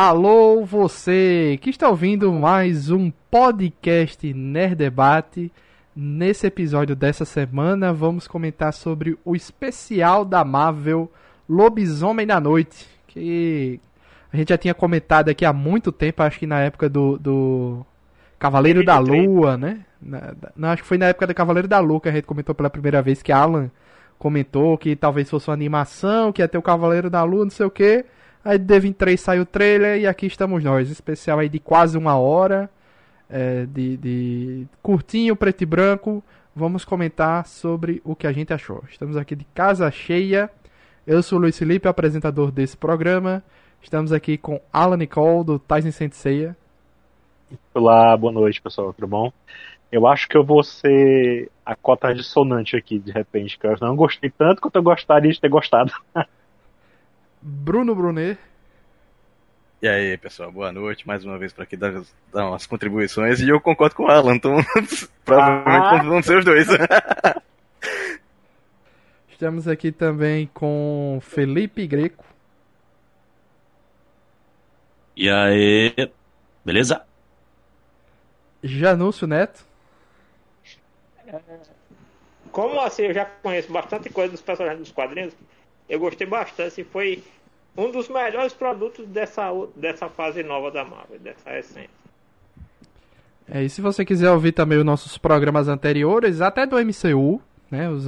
Alô, você que está ouvindo mais um podcast Nerd Debate. Nesse episódio dessa semana, vamos comentar sobre o especial da Marvel Lobisomem da Noite, que a gente já tinha comentado aqui há muito tempo, acho que na época do, do Cavaleiro da Lua, né? Na, não, acho que foi na época do Cavaleiro da Lua que a gente comentou pela primeira vez que Alan comentou que talvez fosse uma animação, que ia ter o Cavaleiro da Lua, não sei o que. Aí de Devin 3 saiu o trailer e aqui estamos nós. Especial aí de quase uma hora. É, de, de curtinho, preto e branco. Vamos comentar sobre o que a gente achou. Estamos aqui de casa cheia. Eu sou o Luiz Felipe, apresentador desse programa. Estamos aqui com Alan Nicole, do Tyson Senseiya. Olá, boa noite, pessoal, tudo bom? Eu acho que eu vou ser a cota dissonante aqui, de repente, que eu não gostei tanto quanto eu gostaria de ter gostado. Bruno Brunet. E aí, pessoal, boa noite. Mais uma vez para aqui dar, dar umas contribuições. E eu concordo com o Alan, então provavelmente ah. vão ser os dois. Estamos aqui também com Felipe Greco. E aí, beleza? Janúcio Neto. Como assim eu já conheço bastante coisa dos personagens dos quadrinhos, eu gostei bastante. Foi um dos melhores produtos dessa, dessa fase nova da Marvel, dessa essência. É, e se você quiser ouvir também os nossos programas anteriores, até do MCU, né? Os,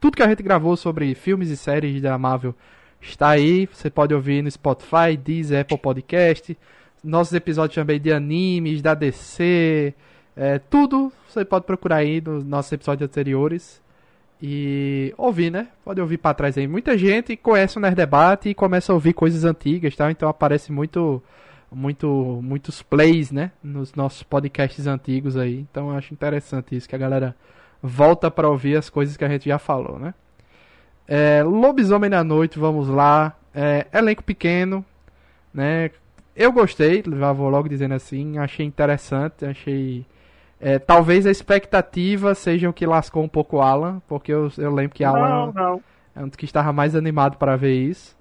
tudo que a gente gravou sobre filmes e séries da Marvel está aí. Você pode ouvir no Spotify, Deezer, Apple Podcast. Nossos episódios também de animes, da DC, é, tudo você pode procurar aí nos nossos episódios anteriores e ouvir, né? Pode ouvir para trás aí. Muita gente conhece o Nerd Debate e começa a ouvir coisas antigas, tá? Então aparece muito, muito, muitos plays, né? Nos nossos podcasts antigos aí. Então eu acho interessante isso que a galera volta para ouvir as coisas que a gente já falou, né? É, Lobisomem na Noite, vamos lá. É, elenco pequeno, né? Eu gostei, vou logo dizendo assim, achei interessante, achei é, talvez a expectativa seja o que lascou um pouco o Alan, porque eu, eu lembro que Alan não, não. é um dos que estava mais animado para ver isso.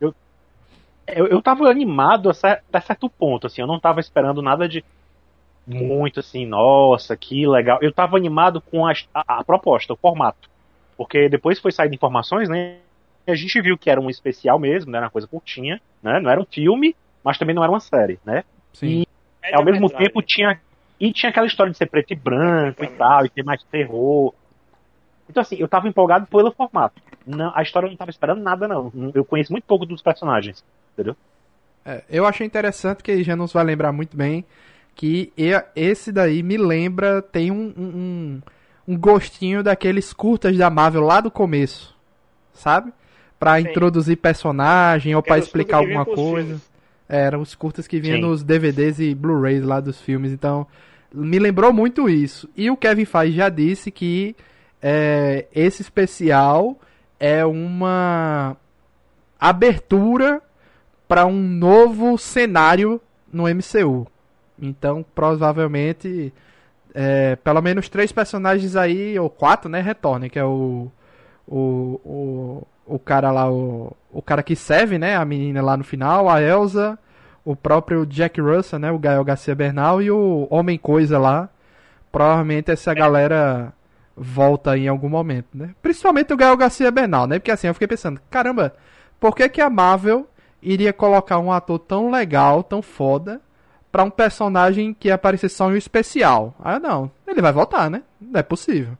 Eu, eu, eu tava animado até certo ponto, assim, eu não tava esperando nada de muito assim, nossa, que legal. Eu tava animado com a, a, a proposta, o formato. Porque depois foi sair informações, né? E a gente viu que era um especial mesmo, né? Era uma coisa curtinha, né? Não era um filme, mas também não era uma série, né? Sim. E ao mesmo tempo tinha e tinha aquela história de ser preto e branco e tal, e ter mais terror. Então, assim, eu tava empolgado pelo formato. Não, a história eu não tava esperando nada, não. Eu conheço muito pouco dos personagens, entendeu? É, eu achei interessante que já nos vai lembrar muito bem que esse daí me lembra, tem um, um, um gostinho daqueles curtas da Marvel lá do começo, sabe? Pra Sim. introduzir personagem ou para explicar alguma coisa. É, eram os curtas que vinham Sim. nos DVDs e Blu-rays lá dos filmes, então me lembrou muito isso. E o Kevin Feige já disse que é, esse especial é uma abertura para um novo cenário no MCU. Então, provavelmente, é, pelo menos três personagens aí, ou quatro, né, retornem, que é o, o, o, o cara lá, o, o cara que serve, né? A menina lá no final, a Elsa, o próprio Jack Russell, né? O Gael Garcia Bernal e o Homem Coisa lá. Provavelmente essa galera volta em algum momento, né? Principalmente o Gael Garcia Bernal, né? Porque assim, eu fiquei pensando, caramba, por que que a Marvel iria colocar um ator tão legal, tão foda, para um personagem que aparecer só em um especial? Ah, não. Ele vai voltar, né? Não é possível.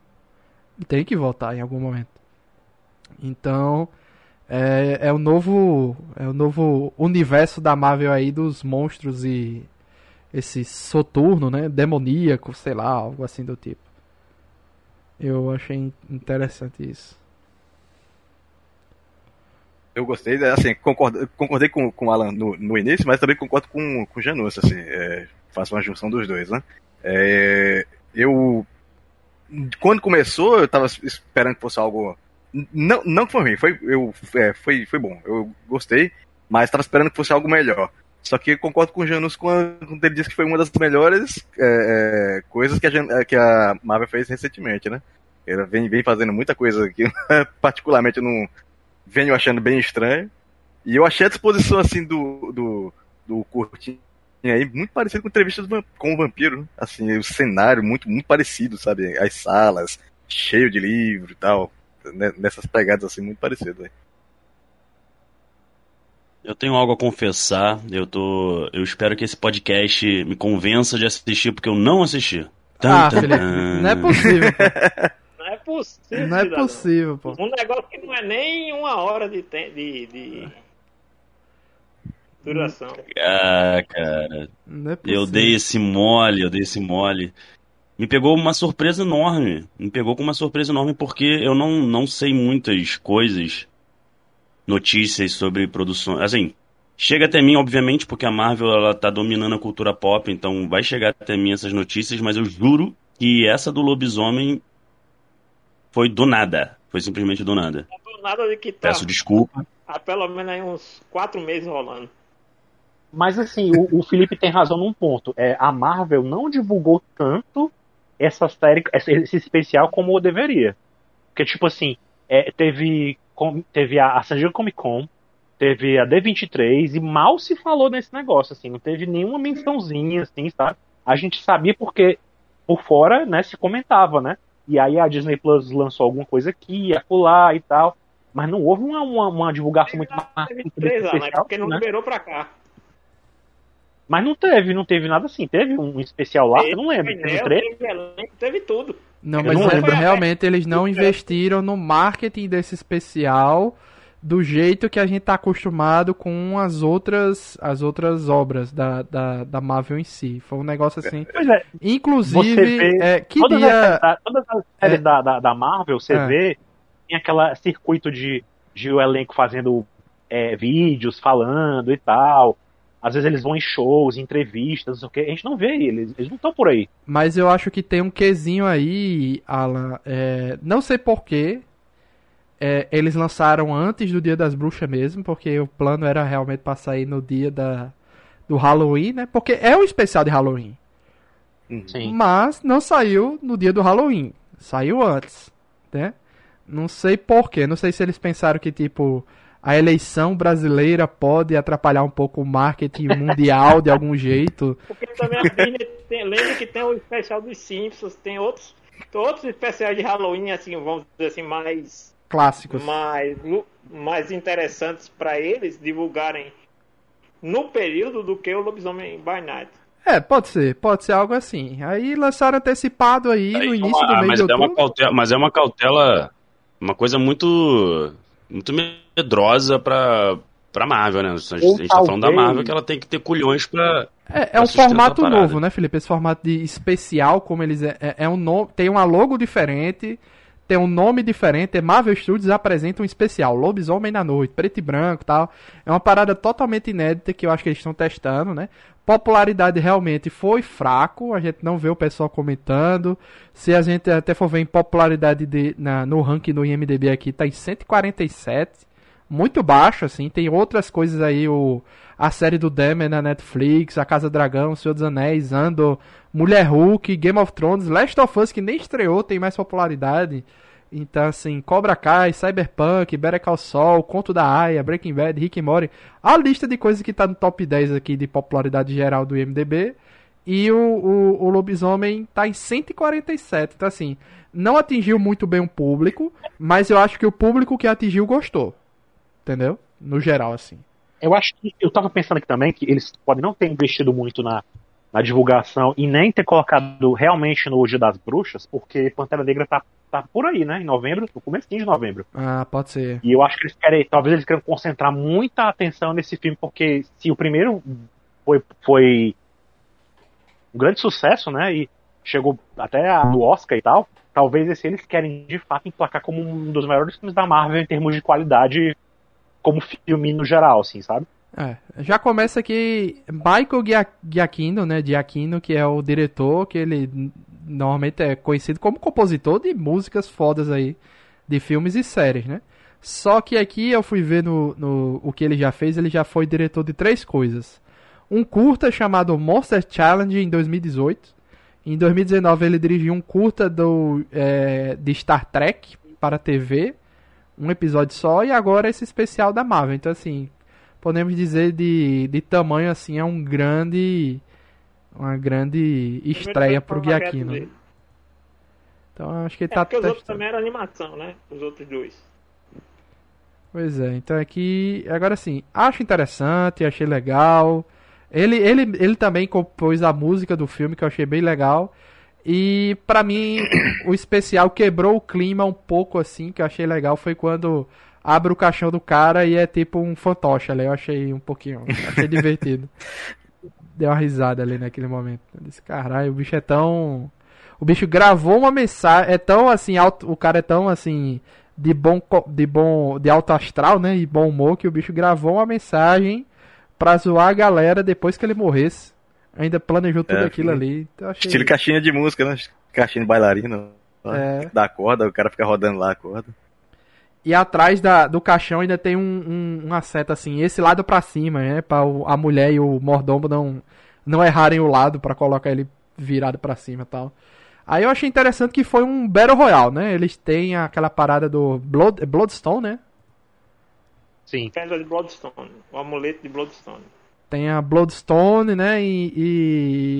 Ele tem que voltar em algum momento. Então, é, é o novo é o novo universo da Marvel aí dos monstros e esse soturno, né, demoníaco, sei lá, algo assim do tipo. Eu achei interessante isso. Eu gostei, assim, concordei, concordei com, com o Alan no, no início, mas também concordo com, com o Janus, assim, é, faço uma junção dos dois, né? É, eu, quando começou, eu tava esperando que fosse algo não, não foi ruim, foi, eu, é, foi, foi bom, eu gostei, mas estava esperando que fosse algo melhor. Só que concordo com o Janus quando ele disse que foi uma das melhores é, é, coisas que a, que a Marvel fez recentemente, né? Ela vem, vem fazendo muita coisa que particularmente eu não venho achando bem estranho. E eu achei a disposição, assim, do, do, do Curtinho aí muito parecido com entrevistas com o vampiro. né? Assim, o cenário muito, muito parecido, sabe? As salas, cheio de livro e tal. Nessas pegadas, assim, muito parecido. né? Eu tenho algo a confessar. Eu tô. Eu espero que esse podcast me convença de assistir, porque eu não assisti. Ah, Tan, tan, Felipe, tan. não é possível. Não é possível. Não é cidadão. possível, pô. Um negócio que não é nem uma hora de, te- de, de duração. Ah, cara. Não é possível. Eu dei esse mole, eu dei esse mole. Me pegou uma surpresa enorme. Me pegou com uma surpresa enorme porque eu não, não sei muitas coisas, notícias sobre produção. Assim, chega até mim, obviamente, porque a Marvel ela tá dominando a cultura pop, então vai chegar até mim essas notícias, mas eu juro que essa do lobisomem foi do nada. Foi simplesmente do nada. Do nada de que tá Peço desculpa. há pelo menos aí uns quatro meses rolando. Mas assim, o, o Felipe tem razão num ponto. É, a Marvel não divulgou tanto essa série, esse especial como deveria. Porque, tipo assim, é, teve, teve a, a San Diego Comic Con, teve a D23 e mal se falou nesse negócio, assim, não teve nenhuma mençãozinha, assim, sabe? A gente sabia porque por fora, né, se comentava, né? E aí a Disney Plus lançou alguma coisa aqui, acolá e tal. Mas não houve uma, uma, uma divulgação muito anos, né? porque não né? liberou pra cá. Mas não teve, não teve nada assim. Teve um especial lá, eu não lembro. Teve teve elenco, teve tudo. Não, Eu mas não é, lembro. realmente eles não investiram no marketing desse especial do jeito que a gente tá acostumado com as outras as outras obras da, da, da Marvel em si. Foi um negócio assim. Pois é, Inclusive, é, todas, queria. as, da- todas as séries É. da, da, da Marvel, você É. vê, tem aquele circuito de, de o elenco fazendo é, vídeos, falando e tal. Às vezes eles vão em shows, em entrevistas, não sei o quê. A gente não vê eles, eles não estão por aí. Mas eu acho que tem um quesinho aí, Alan. é, não sei porquê. É, eles lançaram antes do Dia das Bruxas mesmo, porque o plano era realmente pra sair no dia da, do Halloween, né? Porque é um especial de Halloween. Uhum. Sim. Mas não saiu no dia do Halloween. Saiu antes, né? Não sei porquê. Não sei se eles pensaram que, tipo, a eleição brasileira pode atrapalhar um pouco o marketing mundial de algum jeito. Porque também a Disney tem, lembra que tem o especial dos Simpsons, tem outros, outros especiais de Halloween, assim, vamos dizer assim, mais, Clássicos. mais, mais interessantes pra eles divulgarem no período do que o Lobisomem by Night. É, pode ser. Pode ser algo assim. Aí lançaram antecipado aí no Aí, início uma- do mês mas, de é uma outubro. cautela, mas é uma cautela, uma coisa muito, muito medrosa pra, pra Marvel, né? A gente, Ou a gente tá falando da Marvel que ela tem que ter culhões pra. É, é um formato novo, né, Felipe? Esse formato de especial, como eles é, é, é um nome, tem uma logo diferente, tem um nome diferente. É Marvel Studios apresenta um especial, Lobisomem na Noite, preto e branco, e tal. É uma parada totalmente inédita que eu acho que eles estão testando, né? Popularidade realmente foi fraco, a gente não vê o pessoal comentando. Se a gente até for ver em popularidade de, na, no ranking do IMDb aqui, tá em 147 muito baixo, assim. Tem outras coisas aí, o, a série do Demer na Netflix, A Casa Dragão, Senhor dos Anéis, Andor, Mulher Hulk, Game of Thrones, Last of Us, que nem estreou, tem mais popularidade. Então, assim, Cobra Kai, Cyberpunk, Better Call Saul, Conto da Aya, Breaking Bad, Rick and Morty. A lista de coisas que tá no top 10 aqui de popularidade geral do IMDB. E o, o, o Lobisomem tá em 147. Então, assim, não atingiu muito bem o público, mas eu acho que o público que atingiu gostou. Entendeu? No geral, assim. Eu acho que eu tava pensando aqui também que eles podem não ter investido muito na, na divulgação e nem ter colocado realmente no Dia das Bruxas, porque Pantera Negra tá, tá por aí, né? Em novembro, no começo de novembro. Ah, pode ser. E eu acho que eles querem, talvez eles queiram concentrar muita atenção nesse filme, porque se o primeiro foi, foi um grande sucesso, né? E chegou até a, no Oscar e tal, talvez esse eles querem de fato emplacar como um dos maiores filmes da Marvel em termos de qualidade, como filme no geral, assim, sabe? É, já começa aqui Michael Gia- Giacchino, né, Giacchino, que é o diretor, que ele normalmente é conhecido como compositor de músicas fodas aí, de filmes e séries, né? Só que aqui eu fui ver no, no o que ele já fez, ele já foi diretor de três coisas. Um curta chamado Monster Challenge em 2018. Em 2019 ele dirigiu um curta do, é, de Star Trek para TV, um episódio só, e agora esse especial da Marvel. Então assim, podemos dizer de, de tamanho assim, é um grande uma grande estreia pro Giacchino. né? Então acho que ele É tá porque os outros testando. também eram animação, né? Os outros dois. Pois é, então aqui, agora sim, acho interessante, achei legal. Ele, ele, ele também compôs a música do filme, que eu achei bem legal. E pra mim, o especial quebrou o clima um pouco assim, que eu achei legal, foi quando abre o caixão do cara e é tipo um fantoche ali. Eu achei um pouquinho, achei divertido. Deu uma risada ali naquele momento. Eu disse, caralho, o bicho é tão. O bicho gravou uma mensagem, é tão assim, alto, o cara é tão assim, de bom, de bom, de alto astral, né, e bom humor, que o bicho gravou uma mensagem pra zoar a galera depois que ele morresse. Ainda planejou tudo É, aquilo ali. Então achei... Estilo caixinha de música, né? Caixinha de bailarina. É. Da corda, o cara fica rodando lá a corda. E atrás da, do caixão ainda tem um, um, uma seta assim, esse lado pra cima, né? Pra o- a mulher e o mordomo não, não errarem o lado pra colocar ele virado pra cima e tal. Aí eu achei interessante que foi um Battle Royale, né? Eles têm aquela parada do Blood, Bloodstone, né? Sim. Pedra de Bloodstone. O amuleto de Bloodstone. Tem a Bloodstone, né? E,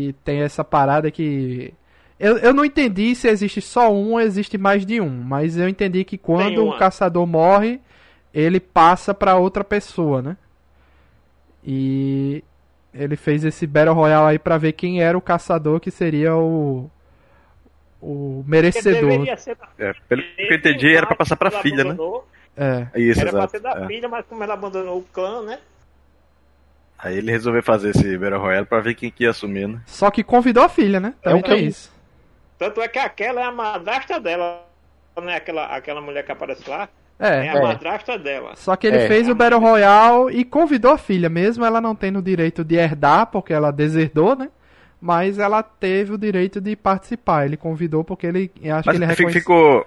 e tem essa parada que. Eu, eu não entendi se existe só um ou existe mais de um, mas eu entendi que quando o uma. caçador morre, ele passa pra outra pessoa, né? E ele fez esse Battle Royale aí pra ver quem era o caçador que seria o o merecedor. deveria ser da É, pelo que eu entendi, era pra passar pra ela filha, né? abandonou. É. Isso, Era pra exato. ser da é. filha, mas como ela abandonou o clã, né? Aí ele resolveu fazer esse Battle Royale pra ver quem que ia assumir, né? Só que convidou a filha, né? Também o que tem eu- isso. Tanto é que aquela é a madrasta dela, né? Aquela, aquela mulher que aparece lá. É. É a madrasta dela. Só que ele É. fez o Battle Royale e convidou a filha, mesmo ela não tendo o direito de herdar, porque ela deserdou, né? Mas ela teve o direito de participar. Ele convidou porque ele. Acho Mas que ele reconhece... ficou.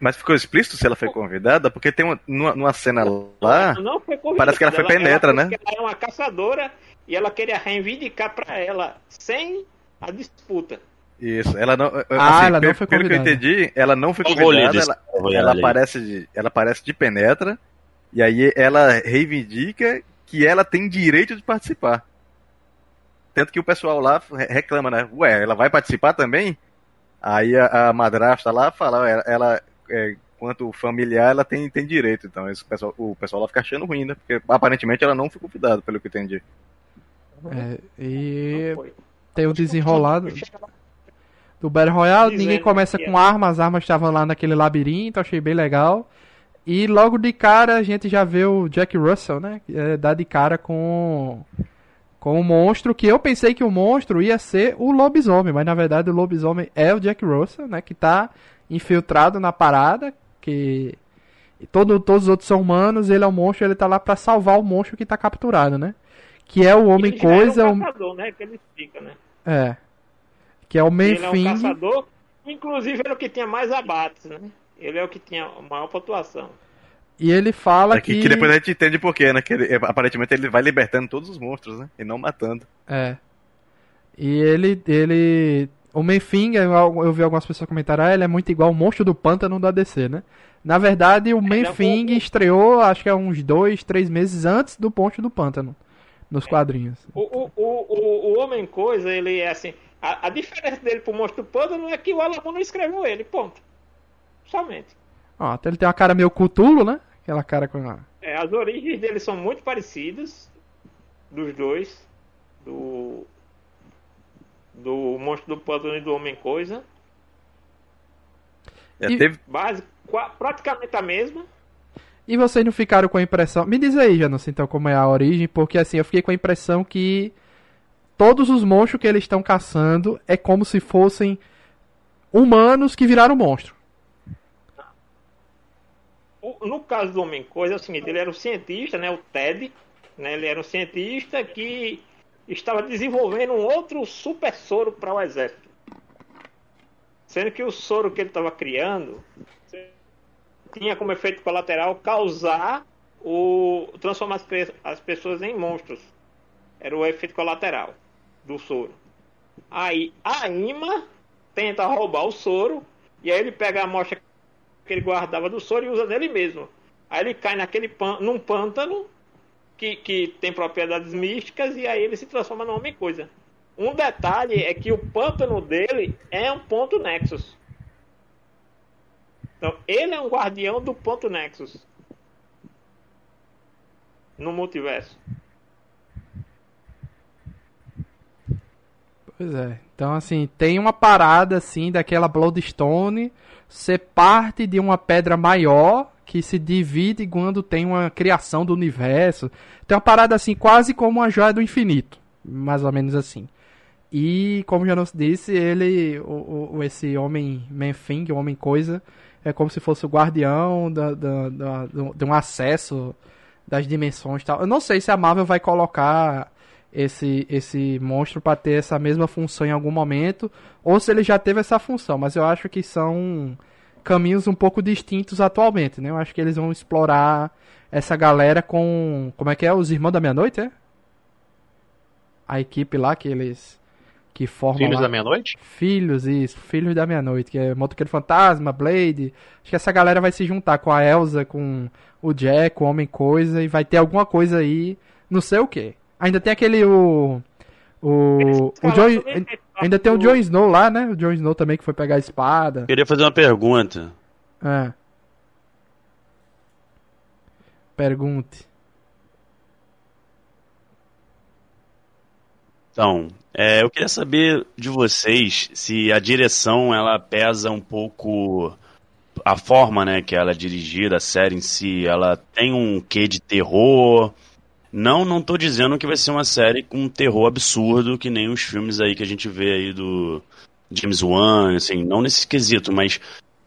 Mas ficou explícito se ela foi convidada? Porque tem uma, numa, numa cena lá. Não foi convidada. parece que ela foi penetra, né? Ela era uma caçadora e ela queria reivindicar pra ela, sem a disputa. Isso, ela não. assim, Ah, ela não pelo, foi pelo que eu convidada. entendi, ela não foi convidada, ela, ela aparece de. Ela aparece de penetra, e aí ela reivindica que ela tem direito de participar. Tanto que o pessoal lá re- reclama, né? Ué, ela vai participar também? Aí a, a madrasta lá fala, "Ué, ela, é, quanto familiar, ela tem, tem direito. Então esse pessoal, o pessoal lá fica achando ruim, né? Porque aparentemente ela não foi convidada, pelo que eu entendi. É, e Não tem o desenrolado do Battle Royale. Ninguém começa que com armas, as armas estavam lá naquele labirinto, achei bem legal. E logo de cara a gente já vê o Jack Russell, né? É, dá de cara com com o monstro, que eu pensei que o monstro ia ser o lobisomem, mas na verdade o lobisomem é o Jack Russell, né? Que tá infiltrado na parada, que todo, todos os outros são humanos, ele é o monstro, ele tá lá pra salvar o monstro que tá capturado, né? Que é o homem coisa, um o- caçador, né? Que ele explica, né? é. Que é o Ele é um Menfing. caçador, inclusive ele é o que tinha mais abates, né? Ele é o que tinha a maior pontuação. E ele fala É que, que. que depois a gente entende por quê, né? Que ele- aparentemente ele vai libertando todos os monstros, né? E não matando. É. E ele. ele o Menfing, eu, vi algumas pessoas comentarem, ah, ele é muito igual o monstro do pântano da DC, né? Na verdade, o é um Menfing estreou, acho que é uns dois, três meses antes do monstro do pântano. Nos quadrinhos. O, o, o, o, o Homem Coisa, ele é assim. A, a diferença dele pro Monstro do Pântano é que o Alamo não escreveu ele, ponto. Somente. Ó, até ele tem uma cara meio cutulo, né? Aquela cara com. a- É, as origens dele são muito parecidas. Dos dois. Do. Do Monstro do Pântano e do Homem Coisa. É, teve, Base, praticamente a mesma. E vocês não ficaram com a impressão. Me diz aí, Janus, então, como é a origem, porque assim, eu fiquei com a impressão que todos os monstros que eles estão caçando é como se fossem humanos que viraram monstro. No caso do Homem Coisa é o seguinte, ele era um cientista, né, o Ted, né, ele era um cientista que estava desenvolvendo um outro super soro para o exército. Sendo que o soro que ele estava criando tinha como efeito colateral causar o transformar as, pe- as pessoas em monstros. Era o efeito colateral do soro. Aí a Ima tenta roubar o soro e aí ele pega a amostra que ele guardava do soro e usa nele mesmo. Aí ele cai naquele pan, num pântano que, que tem propriedades místicas e aí ele se transforma no homem-coisa. Um detalhe é que o pântano dele é um ponto Nexus. Então, ele é um guardião do ponto Nexus. No multiverso. Pois é. Então, assim, tem uma parada, assim, daquela Bloodstone ser parte de uma pedra maior que se divide quando tem uma criação do universo. Tem uma parada, assim, quase como uma joia do infinito. Mais ou menos assim. E, como já nos disse, ele, o, o esse homem Menfing, o homem coisa, é como se fosse o guardião da, da, da, de um acesso das dimensões e tal. Eu não sei se a Marvel vai colocar esse, esse monstro para ter essa mesma função em algum momento, ou se ele já teve essa função, mas eu acho que são caminhos um pouco distintos atualmente, né? Eu acho que eles vão explorar essa galera com. Como é que é? Os Irmãos da Meia-Noite, é? A equipe lá que eles. Que formam. Filhos lá. da Meia-Noite? Filhos, isso. Filhos da Meia-Noite, que é Motoqueiro Fantasma, Blade. Acho que essa galera vai se juntar com a Elsa, com o Jack, o Homem Coisa, e vai ter alguma coisa aí, não sei o que. Ainda tem aquele. O. O. O Jon, ainda tem o Jon Snow lá, né? O Jon Snow também que foi pegar a espada. Queria fazer uma pergunta. É. Pergunte. Então, é, eu queria saber de vocês se a direção ela pesa um pouco a forma, né, que ela é dirigida, a série em si, ela tem um quê de terror. Não, não tô dizendo que vai ser uma série com um terror absurdo, que nem os filmes aí que a gente vê aí do James Wan, assim, não nesse quesito, mas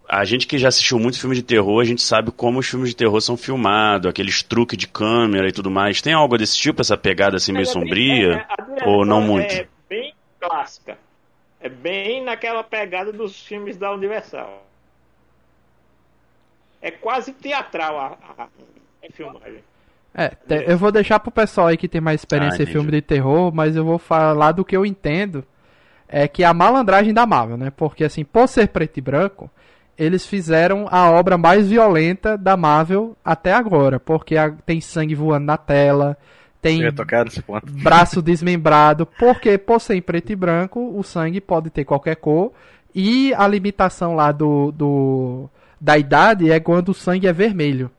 a gente que já assistiu muito filme de terror, a gente sabe como os filmes de terror são filmados, aqueles truques de câmera e tudo mais. Tem algo desse tipo, essa pegada assim meio sombria? é, ou não muito? É clássica. É bem naquela pegada dos filmes da Universal. É quase teatral a, a, a filmagem. É, te- eu vou deixar pro pessoal aí que tem mais experiência Ah, em filme de terror, mas eu vou falar do que eu entendo. É que a malandragem da Marvel, né? Porque assim, por ser preto e branco, eles fizeram a obra mais violenta da Marvel até agora. Porque a- tem sangue voando na tela, tem braço desmembrado, porque por ser em preto e branco, o sangue pode ter qualquer cor. E a limitação lá do, do da idade é quando o sangue é vermelho.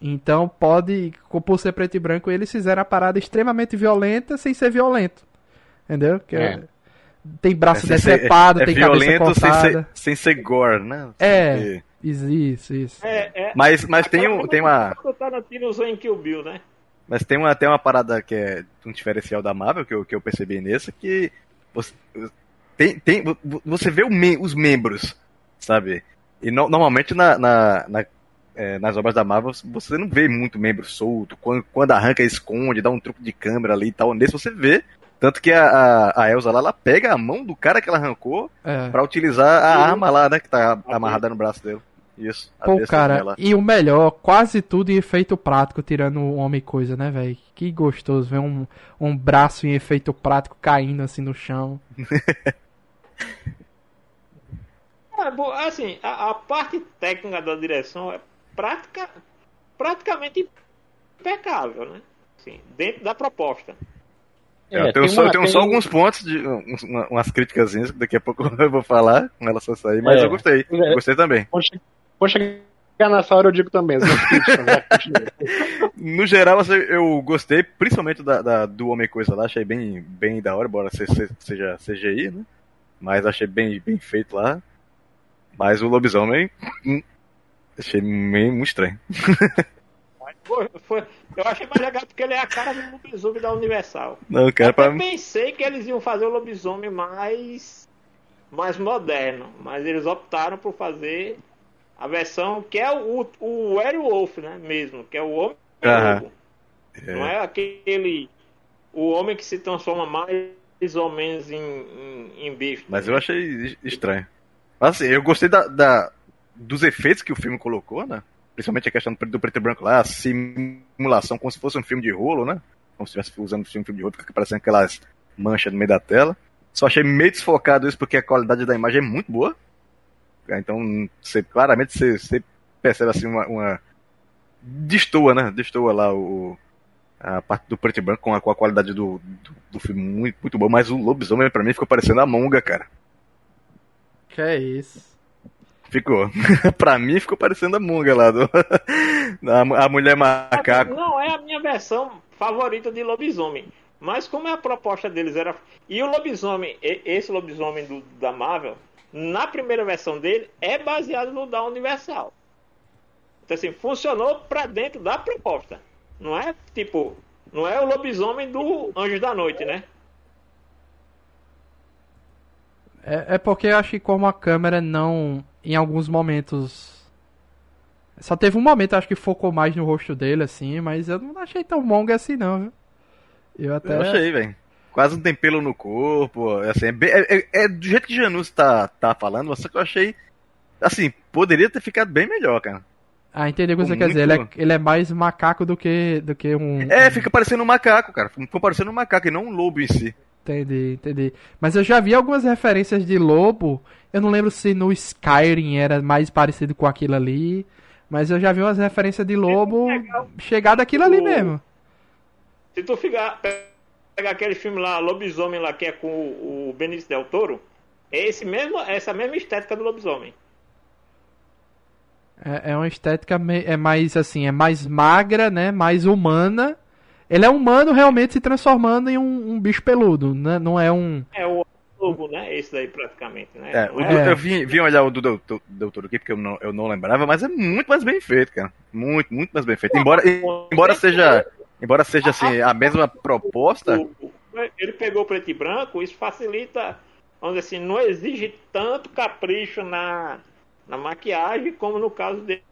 Então pode, por ser preto e branco, eles fizeram a parada extremamente violenta sem ser violento. Entendeu? Que É. Tem braço sem ser- decepado, é tem cabeça violento sem cortada. ser, sem ser gore, né? É. Sem Isso, isso. É, é, Mas, mas tem, um, tem uma. O Tarantino usou em Kill Bill, né? Mas tem uma, tem uma parada que é um diferencial da Marvel, que eu, que eu percebi nesse, que você, tem, tem, você vê o mem- os membros, sabe? E no- normalmente na, na- na- é, nas obras da Marvel você não vê muito membro solto, quando, quando arranca esconde, dá um truque de câmera ali e tal. Nesse você vê. Tanto que a, a, a Elsa lá, ela pega a mão do cara que ela arrancou É. pra utilizar a arma lá, né? Que tá amarrada no braço dele. Isso. a Pô, cara, dela. e o melhor, quase tudo em efeito prático, tirando o Homem Coisa, né, velho? Que gostoso ver um, um braço em efeito prático caindo assim no chão. É, bo- assim, a, a parte técnica da direção é prática, praticamente impecável, né? Assim, dentro da proposta. É, eu É, tenho, tem só, uma- eu tenho tem- só alguns pontos, de uns- uma- umas críticas que daqui a pouco eu vou falar com relação a isso aí, mas É. eu gostei. É. Gostei também. Quando chegar nessa hora eu digo também. né? No geral, assim, eu gostei, principalmente da, da- do Homem Coisa lá, achei bem, bem da hora, embora se- se- seja CGI, né? Mas achei bem, bem feito lá. Mas o lobisomem. hum, achei meio muito estranho. Foi- foi- eu achei mais legal porque ele é a cara do lobisomem da Universal. Não, cara, Até pra. pensei que eles iam fazer o lobisomem mais, mais moderno, mas eles optaram por fazer a versão que é o, o Werewolf, né? Mesmo, que é o homem lobo. Não é aquele. O homem que se transforma mais ou menos em, em, em bicho. Mas eu achei estranho. Mas assim, eu gostei da, da- dos efeitos que o filme colocou, né? Principalmente a questão do preto, do preto e branco lá, a simulação como se fosse um filme de rolo, né? Como se estivesse usando um filme de rolo, parecendo aquelas manchas no meio da tela. Só achei meio desfocado isso porque a qualidade da imagem é muito boa. Então, você, claramente você, você percebe assim uma, uma. Destoa, né? Destoa lá o, a parte do preto e branco com a, com a qualidade do, do, do filme muito, muito boa, mas o lobisomem pra mim ficou parecendo a monga, cara. Que é isso? Ficou. pra mim ficou parecendo a monga lá do. a, a mulher macaco. Não é a minha versão favorita de lobisomem. Mas como a proposta deles era. E o lobisomem, esse lobisomem do, da Marvel, na primeira versão dele, é baseado no da Universal. Então assim, funcionou pra dentro da proposta. Não é tipo. Não é o lobisomem do Anjos da Noite, né? É, é porque eu acho que como a câmera não. Em alguns momentos. Só teve um momento, acho que focou mais no rosto dele, assim, mas eu não achei tão monga assim não, viu? Eu até. Eu achei, velho. Quase não tem pelo no corpo. Assim, é, bem- é- é- é do jeito que Janus tá, tá falando, só que eu achei. Assim, poderia ter ficado bem melhor, cara. Ah, entendi o que você quer dizer. Ele é, ele é mais macaco do que, do que um. É, fica parecendo um macaco, cara. Ficou parecendo um macaco e não um lobo em si. Entendi, entendi. Mas eu já vi algumas referências de lobo. Eu não lembro se no Skyrim era mais parecido com aquilo ali. Mas eu já vi umas referências de lobo chegar daquilo ali mesmo. Se tu ficar, pegar aquele filme lá, Lobisomem lá, que é com o, o Benício Del Toro, é esse mesmo, essa mesma estética do lobisomem. É, é uma estética me- é mais assim, é mais magra, né? Mais humana. Ele é humano realmente se transformando em um, um bicho peludo, né? Não é um. É o lobo, né? Esse daí praticamente, né? É, é- eu vim, vim olhar o do doutor, doutor aqui, porque eu não, eu não lembrava, mas é muito mais bem feito, cara. Muito, muito mais bem feito. Embora, embora seja. Embora seja assim, a mesma proposta. Ele pegou o preto e branco, isso facilita, vamos dizer assim, não exige tanto capricho na, na maquiagem como no caso de-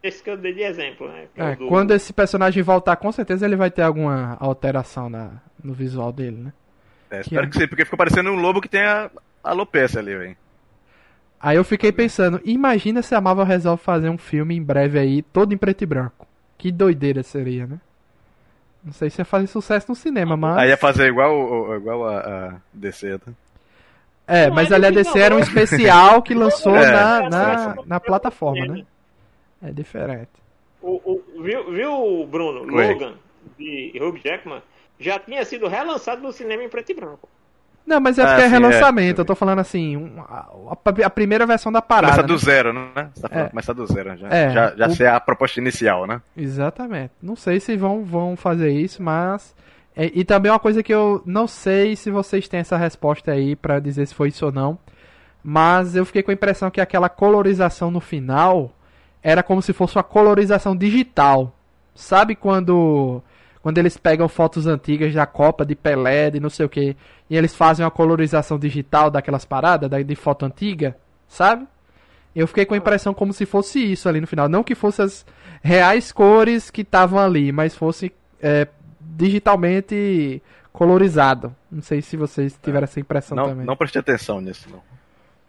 desse que eu dei de exemplo, né? Que é É, do- quando esse personagem voltar, com certeza ele vai ter alguma alteração na, no visual dele, né? É, espero que sim, porque ficou parecendo um lobo que tem a alopecia ali, velho. Aí eu fiquei pensando, imagina se a Marvel resolve fazer um filme em breve aí, todo em preto e branco. Que doideira seria, né? Não sei se ia fazer sucesso no cinema, mas. Aí ia fazer igual, igual a, a DC, tá? É, Não, mas é ali a DC era um especial que lançou É. na, na, na plataforma, né? É diferente. O, o- viu, viu, Bruno? Oi. Logan, de Hugh Jackman, já tinha sido relançado no cinema em preto e branco. Não, mas é Ah, porque é sim, relançamento, é. eu tô falando assim, um- a, a- primeira versão da parada. Começa do né? zero, né? Você tá falando É. começar do zero já. É, já já o- ser a proposta inicial, né? Exatamente. Não sei se vão, vão fazer isso, mas. é, e também uma coisa que eu não sei se vocês têm essa resposta aí pra dizer se foi isso ou não. Mas eu fiquei com a impressão que aquela colorização no final era como se fosse uma colorização digital. Sabe quando. Quando eles pegam fotos antigas da Copa, de Pelé, de não sei o que, e eles fazem uma colorização digital daquelas paradas, da- de foto antiga, sabe? Eu fiquei com a impressão como se fosse isso ali no final. Não que fossem as reais cores que estavam ali, mas fosse é, digitalmente colorizado. Não sei se vocês tiveram essa impressão Não, também. não preste atenção nisso, não.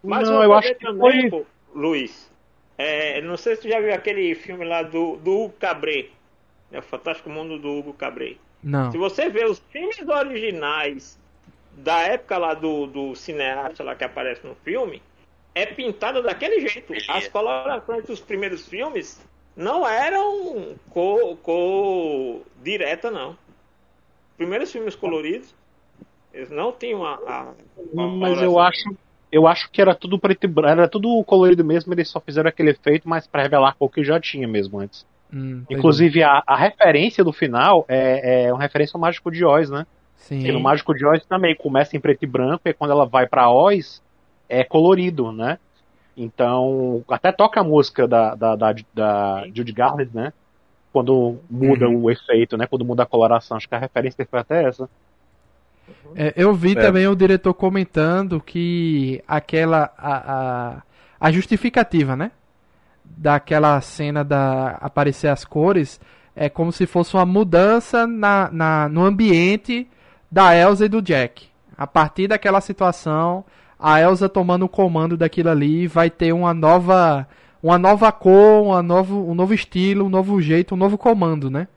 Mas Não, eu acho que também, foi- Luiz, é, não sei se tu já viu aquele filme lá do, do Hugo Né, o Fantástico Mundo do Hugo Cabret. Não. Se você vê os filmes originais da época lá do, do cineasta lá que aparece no filme, é pintado daquele jeito. As colorações dos primeiros filmes não eram cor, cor direta, não. Primeiros filmes coloridos, eles não tinham a. a- a Mas eu acho, eu acho que era tudo preto e branco, era tudo colorido mesmo, eles só fizeram aquele efeito, mas pra revelar a cor que já tinha mesmo antes. Hum. Inclusive, a, a referência do final é, é uma referência ao Mágico de Oz, né? Sim. E no Mágico de Oz também começa em preto e branco, e quando ela vai pra Oz, é colorido, né? Então, até toca a música da, da, da, da Judy Garland, né? Quando muda o efeito, né? Quando muda a coloração. Acho que a referência foi até essa. É, eu vi É. também o diretor comentando que aquela a, a, a justificativa, né, daquela cena da aparecer as cores é como se fosse uma mudança na, na no ambiente da Elsa e do Jack. A partir daquela situação, a Elsa tomando o comando daquilo ali vai ter uma nova uma nova cor, uma novo, um novo estilo, um novo jeito, um novo comando, né?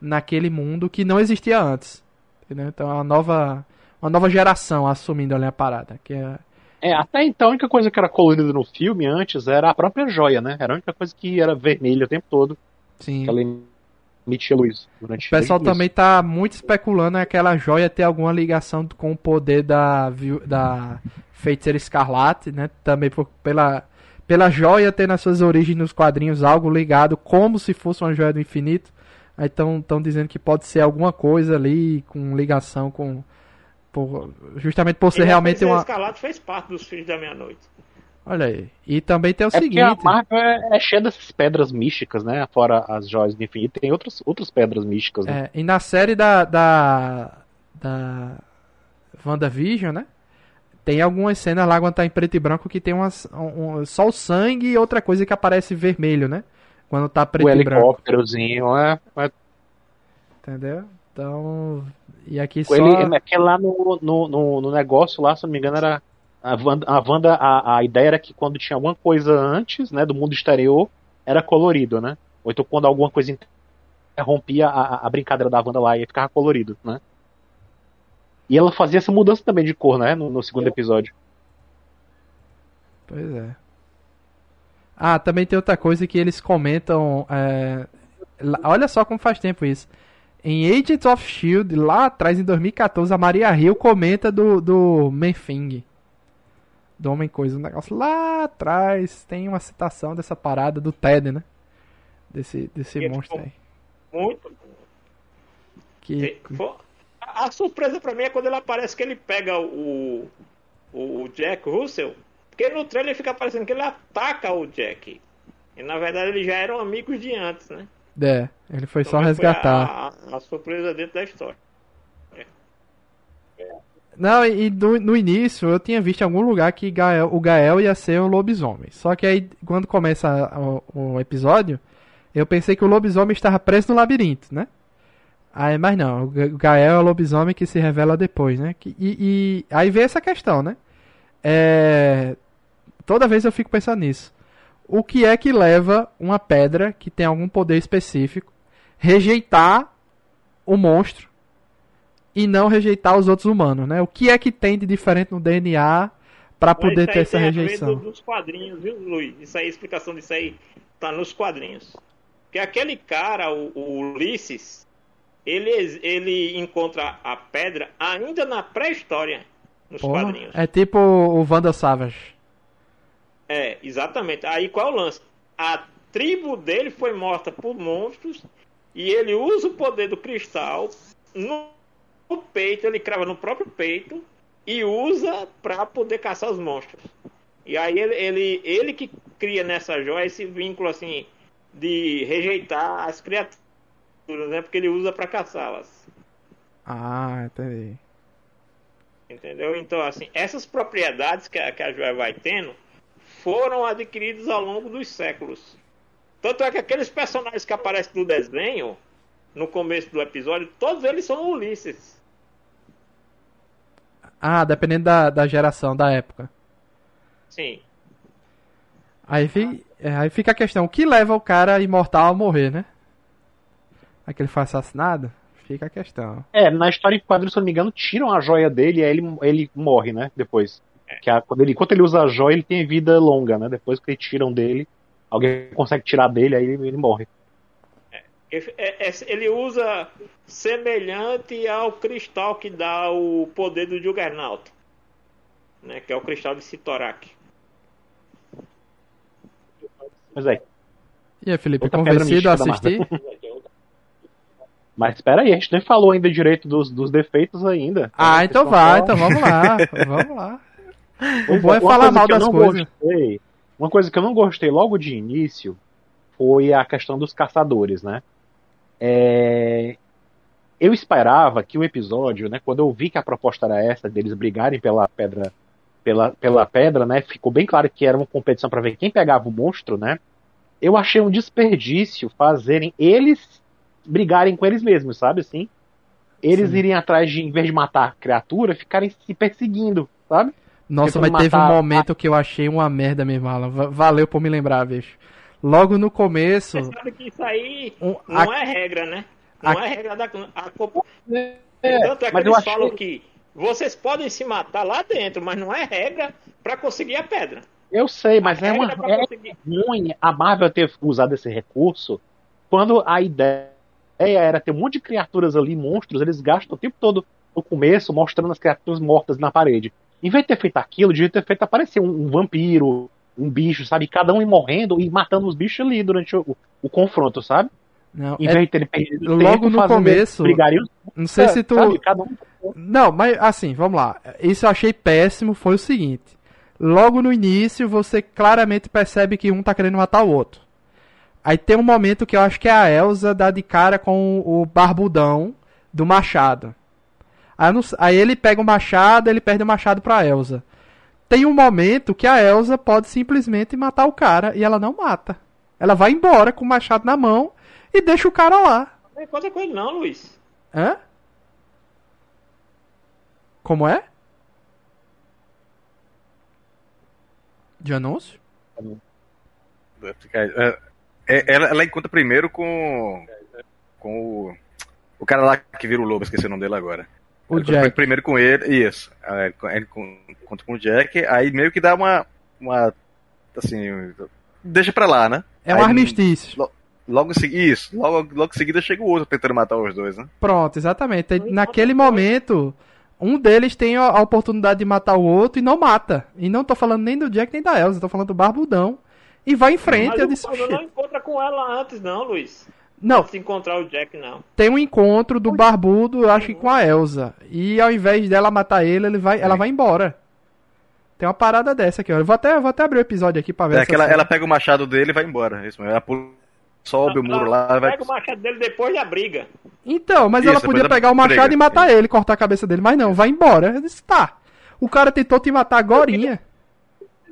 Naquele mundo que não existia antes. Entendeu? Então é uma nova, uma nova geração assumindo ali a parada. Que é, É, até então a única coisa que era colorida no filme antes era a própria joia, né? Era a única coisa que era vermelha o tempo todo. sim, Aquela Mitia Luiz. Durante O pessoal também tá muito especulando aquela joia ter alguma ligação com o poder da, da feiticeira escarlate, né? Também por- pela, pela joia ter nas suas origens nos quadrinhos algo ligado como se fosse uma joia do infinito. Aí estão dizendo que pode ser alguma coisa ali com ligação com. Por- justamente por ser E a realmente Feiticeira uma. Escarlate fez parte dos Filhos da Meia-Noite. Olha aí. E também tem o É porque a seguinte. Marvel é, é cheia dessas pedras místicas, né? Fora as joias do infinito, tem outras, outras pedras místicas, né? É, e na série da. da. da. WandaVision, né? Tem algumas cenas lá quando tá em preto e branco que tem umas. um- um- só o sangue e outra coisa que aparece vermelho, né? Quando tá preto o e branco. helicópterozinho, é. é Entendeu? Então. E aqui só. ele, aquele lá no, no, no, no negócio lá, se não me engano, era. A Wanda, a, Wanda a, a ideia era que quando tinha alguma coisa antes, né, do mundo exterior, era colorido, né? Ou então quando alguma coisa interrompia a, a brincadeira da Wanda lá e ficava colorido, né? E ela fazia essa mudança também de cor, né? No, no segundo episódio. Pois é. Ah, também tem outra coisa que eles comentam. é, Olha só como faz tempo isso. Em Agents of Shield, lá atrás, em 2014, a Maria Hill comenta do, do Menfing. Do Homem Coisa. Um negócio lá atrás. Tem uma citação dessa parada do Ted, né? Desse, desse monstro aí. Muito. Que, a surpresa pra mim é quando ele aparece que ele pega o, o Jack Russell. Porque no trailer fica parecendo que ele ataca o Jack. E na verdade eles já eram amigos de antes, né? É, ele foi só Então, resgatar. Foi a, a- a surpresa dentro da história. Não, e no, no início eu tinha visto em algum lugar que Gael- o Gael ia ser o lobisomem. Só que aí, quando começa o, o episódio, eu pensei que o lobisomem estava preso no labirinto, né? Aí, mas não, o Ga- o Gael é o lobisomem que se revela depois, né? Que- E, e aí vem essa questão, né? É, toda vez eu fico pensando nisso. O que é que leva uma pedra que tem algum poder específico rejeitar o monstro e não rejeitar os outros humanos, né? O que é que tem de diferente no DNA para poder ter essa rejeição? dos quadrinhos, viu, Luiz? Isso aí, a explicação disso aí tá nos quadrinhos. Que aquele cara, o, o Ulisses, ele, ele encontra a pedra ainda na pré-história nos Porra, quadrinhos. é tipo o Wanda Savage. É, exatamente. Aí qual é o lance? A tribo dele foi morta por monstros e ele usa o poder do cristal no, no peito, ele crava no próprio peito e usa pra poder caçar os monstros. E aí ele, ele, ele que cria nessa joia esse vínculo assim de rejeitar as criaturas, né? Porque ele usa pra caçá-las. Ah, entendi. Entendeu? Então, assim, essas propriedades que a, que a joia vai tendo foram adquiridas ao longo dos séculos. Tanto é que aqueles personagens que aparecem no desenho, no começo do episódio, todos eles são Ulisses. Ah, dependendo da, da geração, da época. Sim. Aí, fi- é, aí fica a questão, o que leva o cara imortal a morrer, né? Aquele foi assassinado? Fica a questão. É, na história em quadrinhos, se eu não me engano, tiram a joia dele e aí ele, ele morre, né? Depois. Que a- quando ele, enquanto ele usa a joia, ele tem vida longa, né? Depois que tiram dele, alguém consegue tirar dele, aí ele, ele morre. É- é- Ele usa semelhante ao cristal que dá o poder do Juggernaut. Né, que é o cristal de Sitorak. Mas é. E aí, Felipe, Outra convencido a assistir? Mas espera aí, a gente nem falou ainda direito dos, dos defeitos ainda. Ah, então Vocês vai, então vamos lá, vamos lá. O bom é falar mal das coisas. Gostei, uma coisa que eu não gostei logo de início foi a questão dos caçadores, né? É, Eu esperava que o episódio, né, quando eu vi que a proposta era essa, deles brigarem pela pedra, pela, pela pedra, né, ficou bem claro que era uma competição para ver quem pegava o monstro, né? Eu achei um desperdício fazerem eles brigarem com eles mesmos, sabe assim? Eles Sim. irem atrás de, em vez de matar a criatura, ficarem se perseguindo, sabe? Nossa, mas teve um momento que eu achei uma merda mesmo, Alan. Va- Valeu por me lembrar, bicho. Logo no começo. Você sabe que isso aí um- não a- é regra, né? Não a- é regra da. A, É, Tanto é que mas eu eles achei- falam que vocês podem se matar lá dentro, mas não é regra pra conseguir a pedra. Eu sei, mas A é uma regra pra é conseguir- ruim a Marvel ter usado esse recurso quando a ideia ideia era ter um monte de criaturas ali, monstros, eles gastam o tempo todo no começo mostrando as criaturas mortas na parede. Em vez de ter feito aquilo, devia ter feito aparecer um, um vampiro, um bicho, sabe? Cada um ir morrendo e matando os bichos ali durante o, o confronto, sabe? Não, Em é- vez de terem perdido logo no começo- brigariam, não sei se tu. sabe? Um Não, mas assim, vamos lá. Isso eu achei péssimo. Foi o seguinte: logo no início você claramente percebe que um tá querendo matar o outro. Aí tem um momento que eu acho que é a Elsa dá de cara com o barbudão do machado. Aí, não aí ele pega o machado, ele perde o machado pra Elsa. Tem um momento que a Elsa pode simplesmente matar o cara e ela não mata. Ela vai embora com o machado na mão e deixa o cara lá. Não tem coisa com ele não, Luiz. Hã? Como é? De anúncio? É, é, ela, ela encontra primeiro com. Com o. O cara lá que vira o lobo, esqueci o nome dele agora. O encontra Jack. Primeiro com ele, isso. Aí Ele encontra com o Jack, aí meio que dá uma. uma assim. Deixa pra lá, né? É um Aí, armistício. Logo em seguida. Isso, logo, logo em seguida chega o outro tentando matar os dois, né? Pronto, exatamente. Naquele momento, um deles tem a a oportunidade de matar o outro e não mata. E não tô falando nem do Jack nem da Elsa, tô falando do Barbudão. E vai em frente, Mas eu o disse, não encontra com ela antes, não, Luiz. Não, Se encontrar o Jack, não. tem um encontro do Barbudo, eu acho que com a Elsa. E ao invés dela matar ele, ele vai, ela vai embora. Tem uma parada dessa aqui, ó. Eu vou até, vou até abrir o episódio aqui pra ver É que ela, ela pega o machado dele e vai embora. Isso mesmo. Ela pula, sobe o muro lá e vai. Pega o machado dele depois da briga. Então, mas Isso, ela podia pegar o machado briga. e matar ele, cortar a cabeça dele. Mas não, vai embora. Eu disse, tá. O cara tentou te matar agorinha.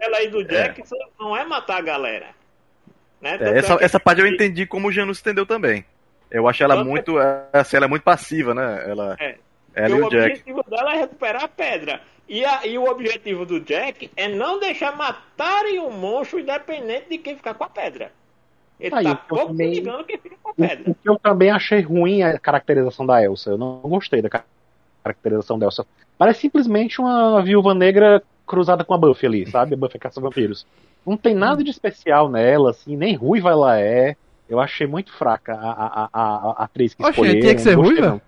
Ela aí do Jack isso não é matar a galera. Né? Tanto É, essa, que- essa parte eu entendi como o Janus entendeu também. Eu acho ela Tanto muito. Assim, ela é muito passiva, né? Ela, É. ela e o o Jack. objetivo dela é recuperar a pedra. E, a- e o objetivo do Jack é não deixar matarem o monstro independente de quem ficar com a pedra. Ele Aí, tá eu pouco se também- ligando quem fica com a O, pedra. o que eu também achei ruim é a caracterização da Elsa. Eu não gostei da ca- caracterização da Elsa. Parece simplesmente uma viúva negra cruzada com a Buffy ali, sabe? A Buffy caça vampiros. Não tem nada de especial nela, assim, nem ruiva ela é. Eu achei muito fraca a, a, a, a- atriz que Oxe, escolheram. tinha que ser não ruiva? não.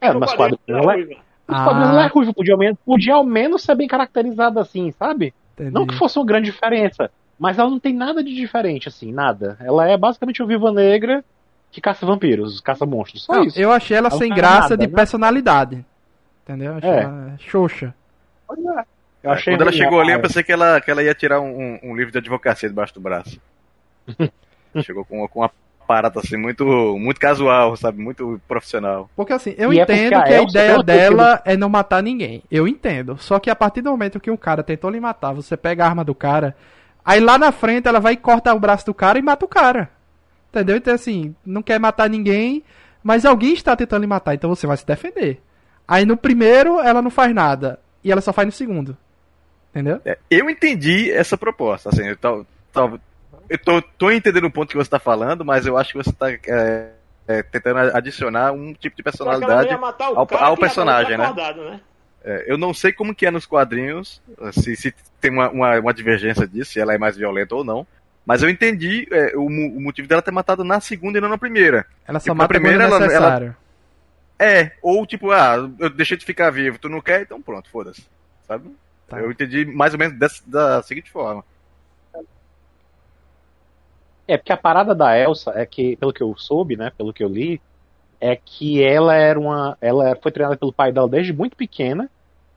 É, mas quadrinho quadrinhos ela é é, ruiva. nos Ah. quadrinhos ela é ruiva. Podia ao, menos, podia ao menos ser bem caracterizada assim, sabe? Entendi. Não que fosse uma grande diferença, mas ela não tem nada de diferente, assim, nada. Ela é basicamente uma viúva negra que caça vampiros, caça monstros. Só Não, isso. eu achei ela Ela sem não graça nada, de né? personalidade. Entendeu? Achei É. ela xoxa. Eu achei É, Quando ela chegou a- ali, eu pensei que ela, que ela ia tirar um, um- livro de advocacia debaixo do braço. chegou com, com uma parada assim, muito, muito casual, sabe? Muito profissional. Porque assim, eu E é entendo a que a Elsa, ideia dela é não matar ninguém. Eu entendo. Só que a partir do momento que um cara tentou lhe matar, você pega a arma do cara, aí lá na frente ela vai cortar o braço do cara e mata o cara. Entendeu? Então assim, não quer matar ninguém, mas alguém está tentando lhe matar, então você vai se defender. Aí no primeiro ela não faz nada. E ela só faz no segundo. Entendeu? É, eu entendi essa proposta, assim, eu, tô, tô- eu tô, tô entendendo o ponto que você está falando, mas eu acho que você está tentando adicionar um tipo de ela personalidade ao- ao personagem, né? acordado, né? É, eu não sei como que é nos quadrinhos, se, se tem uma, uma, uma divergência disso, se ela é mais violenta ou não. Mas eu entendi é, o, o motivo dela ter matado na segunda e não na primeira. Ela só Tipo, mata a primeira, quando é ela- necessário. É, ou tipo, ah, eu deixei de ficar vivo, tu não quer, então pronto, foda-se. Sabe? Tá. Eu entendi mais ou menos dessa, da seguinte forma. É, porque a parada da Elsa é que, pelo que eu soube, né, pelo que eu li, é que ela era uma. Ela foi treinada pelo pai dela desde muito pequena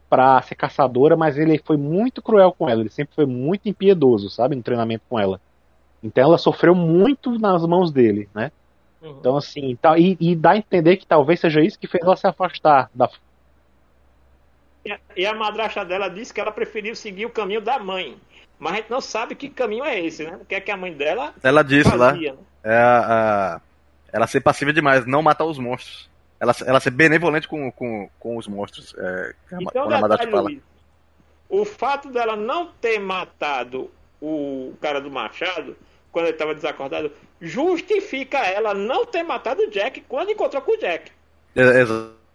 pra ser caçadora, mas ele foi muito cruel com ela, ele sempre foi muito impiedoso, sabe, no treinamento com ela. Então ela sofreu muito nas mãos dele, né? Uhum. Então, assim, tá, e, e dá a entender que talvez seja isso que fez ela se afastar da. E a- madrasta dela disse que ela preferiu seguir o caminho da mãe. Mas a gente não sabe que caminho é esse, né? O que é que a mãe dela Ela disse lá, fazia. né? é a, a- ela ser passiva demais, não matar os monstros. Ela, ela ser benevolente com, com, com os monstros. É, Então, a detalhe, fala. Luiz, o fato dela não ter matado o cara do machado, quando ele estava desacordado, justifica ela não ter matado o Jack quando encontrou com o Jack. É,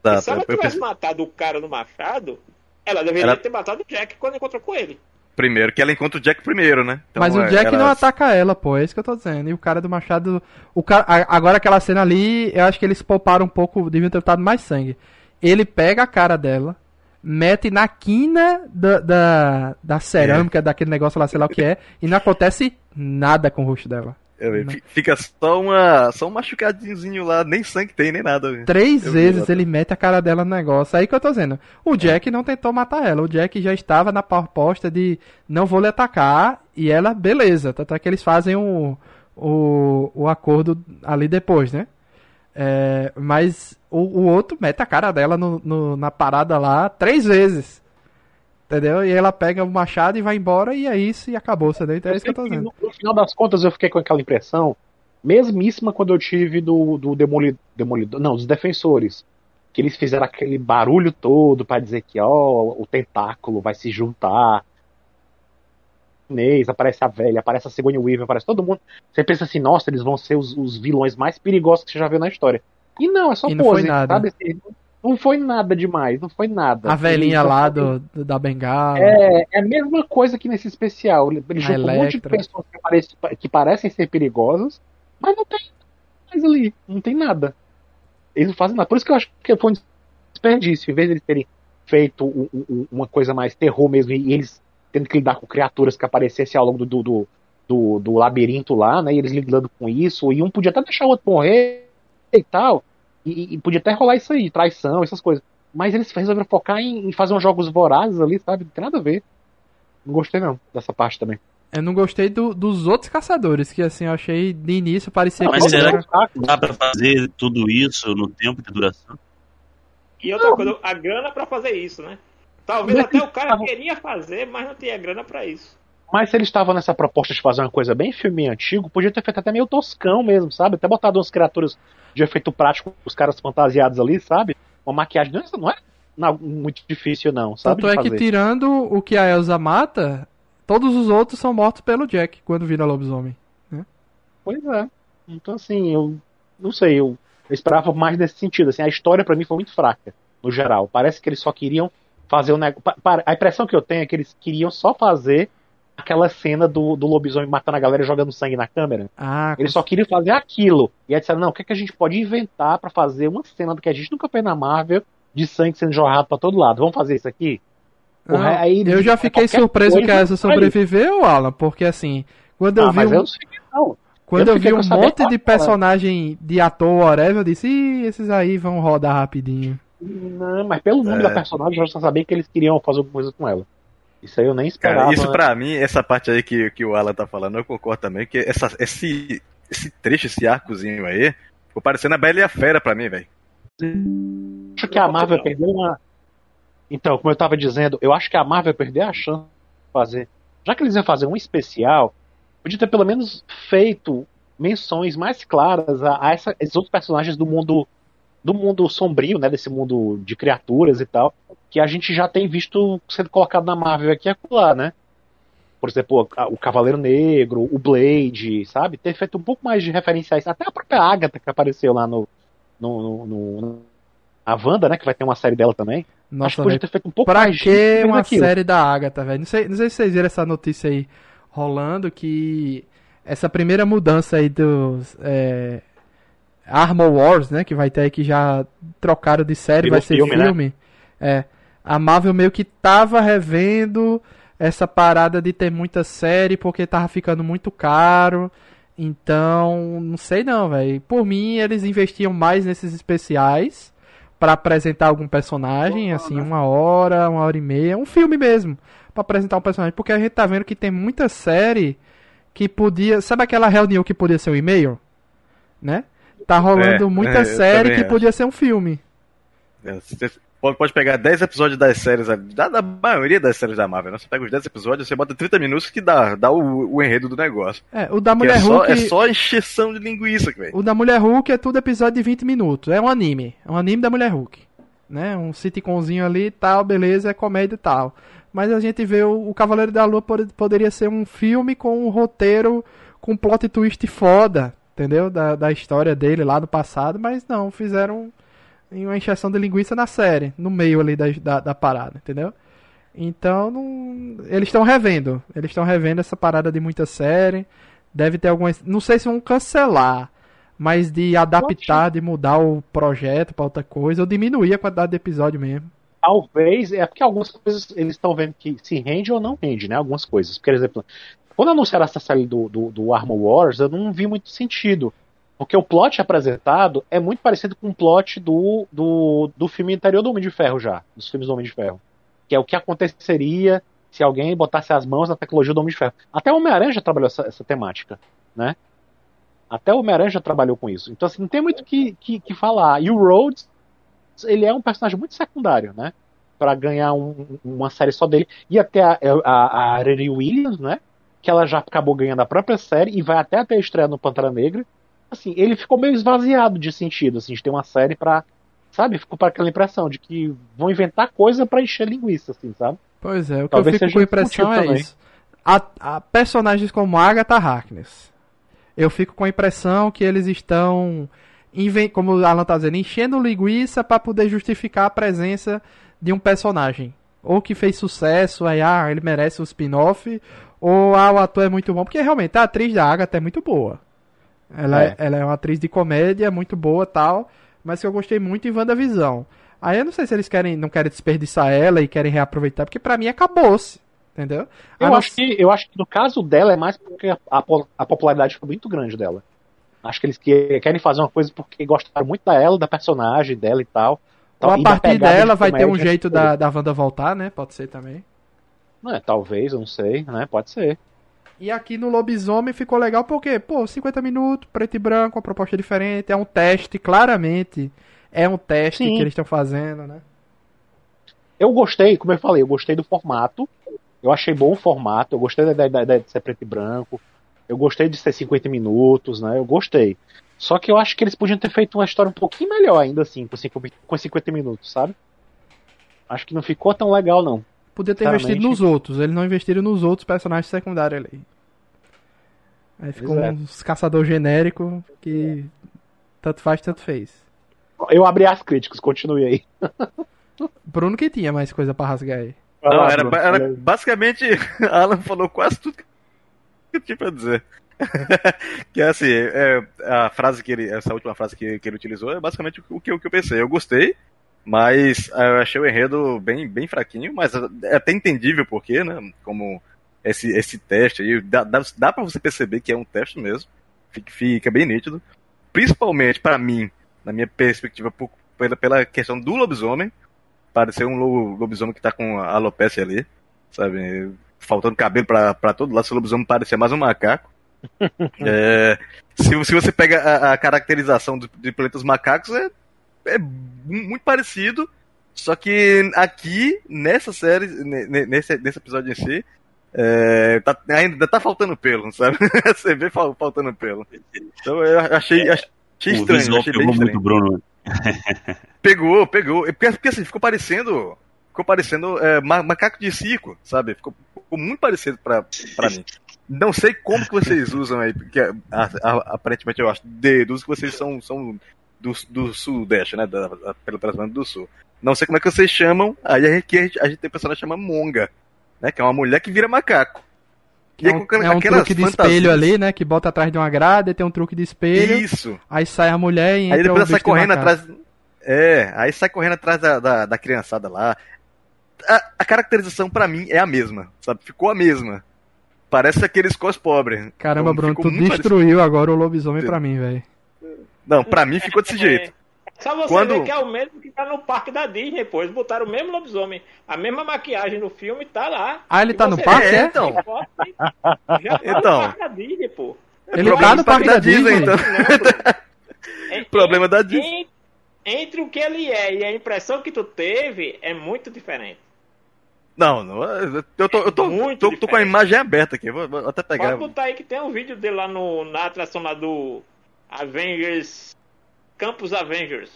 exato. Se ela Eu tivesse pensei, matado o cara do machado, ela deveria Ela- ter matado o Jack quando encontrou com ele. primeiro, que ela encontra o Jack primeiro, né? Então, Mas o é, Jack ela- não ataca ela, pô, é isso que eu tô dizendo. E o cara do machado. O cara, agora aquela cena ali, eu acho que eles pouparam um pouco, deviam ter botado mais sangue. Ele pega a cara dela, mete na quina da, da, da cerâmica, daquele negócio lá, sei lá o que é, e não acontece nada com o rosto dela. É, fi- Fica só, uma, só um machucadinho lá, nem sangue tem, nem nada. Três Eu vezes ele mete a cara dela no negócio. Aí que eu tô dizendo. O Jack não tentou matar ela. O Jack já estava na proposta de não vou lhe atacar. E ela, beleza. Tanto é que eles fazem o, o, o acordo ali depois, né? É, mas o, o outro mete a cara dela no, no- na parada lá três vezes. Entendeu? E ela pega o machado e vai embora. E é isso. E acabou. Entendeu? Então é isso que eu tô dizendo. No, no final das contas, eu fiquei com aquela impressão, mesmíssima quando eu tive do, do demoli, Demolidor, não, dos Defensores. Que eles fizeram aquele barulho todo pra dizer que, ó, o tentáculo vai se juntar. Aparece a velha, aparece a Sigourney Weaver, aparece todo mundo. Você pensa assim, nossa, eles vão ser os, os vilões mais perigosos que você já viu na história. E não, é só E não pose, foi nada. sabe? Assim, não foi nada demais, não foi nada. A velhinha lá do, do- da bengala. é, é a mesma coisa que nesse especial. Ele, A junta um monte de pessoas que, parecem- que parecem ser perigosas, mas não tem mais ali. Não tem nada. Eles não fazem nada. Por isso que eu acho que foi um desperdício. Em vez de eles terem feito um- um- uma coisa mais terror mesmo, e eles tendo que lidar com criaturas que aparecessem ao longo do, do, do, do labirinto lá, né? E eles lidando com isso, e um podia até deixar o outro morrer e tal. E, e podia até rolar isso aí, traição, essas coisas. Mas eles resolveram focar em, em fazer uns jogos vorazes ali, sabe? Não tem nada a ver. Não gostei não, dessa parte também. Eu não gostei do- dos outros caçadores, que assim, eu achei de início parecia Não, que mas será eram- Dá pra fazer tudo isso no tempo de duração? E outra coisa, a grana pra fazer isso, né? Talvez Mas até o cara queria fazer, mas não tinha grana pra isso. Mas se eles estavam nessa proposta de fazer uma coisa bem filme antigo, podia ter feito até meio toscão mesmo, sabe? Até botado umas criaturas de efeito prático, os caras fantasiados ali, sabe? Uma maquiagem não é, não é muito difícil não, sabe? Tanto é que tirando o que a Elsa mata, todos os outros são mortos pelo Jack quando vira lobisomem. Pois é. Então assim, eu não sei, eu, esperava mais nesse sentido. Assim, a história pra mim foi muito fraca, no geral. Parece que eles só queriam fazer o negócio. A impressão que eu tenho é que eles queriam só fazer aquela cena do, do lobisomem matando a galera e jogando sangue na câmera. Ah, Eles só queriam fazer aquilo. E aí disseram, não, o que, é que a gente pode inventar pra fazer uma cena do que a gente nunca fez na Marvel de sangue sendo jorrado pra todo lado? Vamos fazer isso aqui? Porra, aí eu já fiquei surpreso que a coisa, Elsa sobreviveu, Alan, porque assim, quando eu Ah, vi mas um, eu não sei não. quando eu eu vi um essa monte de personagem de ator whatever, eu disse, Ih, esses aí vão rodar rapidinho. Não, mas pelo nome É. da personagem, eu já sabia que eles queriam fazer alguma coisa com ela. Isso aí eu nem esperava. Cara, isso pra mim, essa parte aí que, que o Alan tá falando, eu concordo também, que essa, esse, esse trecho, esse arcozinho aí, ficou parecendo a Bela e a Fera pra mim, velho. acho que a Marvel perdeu uma. Então, como eu tava dizendo, eu acho que a Marvel perdeu a chance de fazer. Já que eles iam fazer um especial, podia ter pelo menos feito menções mais claras a, a essa- esses outros personagens do mundo do mundo sombrio, né, desse mundo de criaturas e tal, que a gente já tem visto sendo colocado na Marvel aqui e acolá, né? Por exemplo, a- o Cavaleiro Negro, o Blade, sabe? Ter feito um pouco mais de referenciais, até a própria Agatha que apareceu lá no, no, no, no- a Wanda, né, que vai ter uma série dela também. Acho que Nossa, podia ter feito um pouco pra mais que disso uma daquilo. série da Agatha, velho? Não sei, não sei se vocês viram essa notícia aí rolando, que essa primeira mudança aí dos é, Armor Wars, né, que vai ter aí que já trocaram de série, Virou vai ser filme, né? filme. É, a Marvel meio que tava revendo essa parada de ter muita série porque tava ficando muito caro. Então, não sei não, velho. Por mim, eles investiam mais nesses especiais pra apresentar algum personagem, assim, uma hora, uma hora e meia, um filme mesmo, Pra apresentar um personagem, porque a gente tá vendo que tem muita série que podia, sabe aquela reunião que podia ser um e-mail, né? Tá rolando É, muita é, série que acho. podia ser um filme. É, Você pode, pegar 10 episódios das séries, da, da maioria das séries da Marvel, né? Você pega os 10 episódios, você bota 30 minutos que dá, dá o, o enredo do negócio. É, o da Mulher é, só, Hulk, é só encheção de linguiça, velho. o da Mulher Hulk é tudo episódio de 20 minutos, é um anime, é um anime da Mulher Hulk, né? Um sitcomzinho ali e tal, beleza, é comédia e tal. Mas a gente vê o, o Cavaleiro da Lua pod- poderia ser um filme com um roteiro com um plot twist foda, entendeu? Da, da história dele lá no passado, mas não, fizeram uma encheção de linguiça na série, no meio ali da, da, da parada, entendeu? Então, não... eles estão revendo. Eles estão revendo essa parada de muita série. Deve ter algumas. Não sei se vão cancelar, mas de adaptar, de mudar o projeto pra outra coisa, ou diminuir a quantidade de episódio mesmo. Talvez, é porque algumas coisas eles estão vendo que se rende ou não rende, né? Algumas coisas. Por exemplo, quando anunciaram essa série do, do, do Armor Wars, eu não vi muito sentido. Porque o plot apresentado é muito parecido com o plot do, do, do filme anterior do Homem de Ferro já, dos filmes do Homem de Ferro. Que é o que aconteceria se alguém botasse as mãos na tecnologia do Homem de Ferro. Até o Homem-Aranha já trabalhou essa, essa, temática, né? Até o Homem-Aranha já trabalhou com isso. Então, assim, não tem muito que, que, que, falar. E o Rhodes, ele é um personagem muito secundário, né? Para ganhar um, uma série só dele. E até a, a, a Williams, né? Que ela já acabou ganhando a própria série e vai até até estrear no Pantera Negra assim, ele ficou meio esvaziado de sentido, assim, de ter uma série pra. Sabe? Ficou para aquela impressão de que vão inventar coisa para encher linguiça, assim, sabe? Pois é, o que Talvez eu fico com a impressão é também. isso. A, a, personagens como Agatha Harkness. Eu fico com a impressão que eles estão, como o Alan tá dizendo, enchendo linguiça para poder justificar a presença de um personagem. Ou que fez sucesso, aí ah, ele merece um spin-off, ou ah, o ator é muito bom. Porque realmente a atriz da Agatha é muito boa. Ela é. ela é uma atriz de comédia muito boa tal, mas que eu gostei muito em WandaVisão. Aí eu não sei se eles querem, não querem desperdiçar ela e querem reaproveitar, porque para mim acabou-se. Entendeu? Eu, acho que, eu acho que no caso dela é mais porque a, a, a popularidade foi muito grande dela. Acho que eles que, querem fazer uma coisa porque gostaram muito da ela, da personagem dela e tal. Ou a partir dela vai ter um jeito da, da Wanda voltar, né? Pode ser também. É, talvez, eu não sei, né? Pode ser. E aqui no Lobisomem ficou legal porque, pô, 50 minutos, preto e branco, uma proposta diferente, é um teste, claramente. É um teste Sim. que eles estão fazendo, né? Eu gostei, como eu falei, eu gostei do formato. Eu achei bom o formato, eu gostei da ideia de ser preto e branco. Eu gostei de ser 50 minutos, né? Eu gostei. Só que eu acho que eles podiam ter feito uma história um pouquinho melhor ainda assim, com 50 minutos, sabe? Acho que não ficou tão legal, não. Podia ter investido nos outros, eles não investiram nos outros personagens secundários ali. Aí ficou Exato. uns caçador genérico que tanto faz, tanto fez. Eu abri as críticas, continue aí. Bruno que tinha mais coisa pra rasgar aí. Não, era, era basicamente, Alan falou quase tudo que eu tinha pra dizer. que é assim, é, a frase que ele, essa última frase que, que ele utilizou é basicamente o que, o que eu pensei. Eu gostei, mas eu achei o enredo bem, bem fraquinho, mas é até entendível porque, né? Como esse, esse teste aí, dá, dá, dá pra você perceber que é um teste mesmo. Fica, fica bem nítido. Principalmente para mim, na minha perspectiva, por, pela, pela questão do lobisomem. Parecer um lobisomem que tá com a alopecia ali, sabe? Faltando cabelo para todo lado, se o lobisomem parecer mais um macaco. é, se, se você pega a, a caracterização de, de planetas macacos, é é muito parecido, só que aqui, nessa série, nesse, nesse episódio em si, é, tá, ainda tá faltando pelo, sabe? Você vê faltando pelo. Então eu achei, achei estranho. achei bem estranho. muito Bruno. pegou, pegou. Porque, porque assim, ficou parecendo. Ficou parecendo é, macaco de circo, sabe? Ficou, ficou, muito parecido pra, pra mim. Não sei como que vocês usam aí, porque a, a, aparentemente eu acho, deduzo que vocês são, são do, do Sudeste, né? Da, da, pelo Brasil do Sul. Não sei como é que vocês chamam. Aí a gente, a gente, a gente tem um personagem que chama Monga, né? Que é uma mulher que vira macaco. E é um, é um truque de espelho ali, né? Que bota atrás de uma grade, tem um truque de espelho. Isso. Aí sai a mulher e entra Aí depois ela sai correndo atrás. É, aí sai correndo atrás da, da, da criançada lá. A, a caracterização para mim é a mesma, sabe? Ficou a mesma. Parece aqueles cos pobres. Caramba, então, Bruno, tu destruiu parecido. agora o lobisomem pra mim, velho. Não, pra mim ficou desse jeito. Só você Quando... ver que é o mesmo que tá no parque da Disney, pô. Eles botaram o mesmo lobisomem, a mesma maquiagem no filme, tá lá. Ah, ele tá no parque, é? Então. Já tá então. no parque da Disney, pô. Ele tá no parque da, da Disney, Disney, então. Problema da Disney. Entre o que ele é e a impressão que tu teve, é muito diferente. Não, não eu tô, eu tô, tô, tô, com a imagem aberta aqui, vou, vou até pegar. Pode botar aí que tem um vídeo dele lá no, na atração lá do Avengers. Campus Avengers.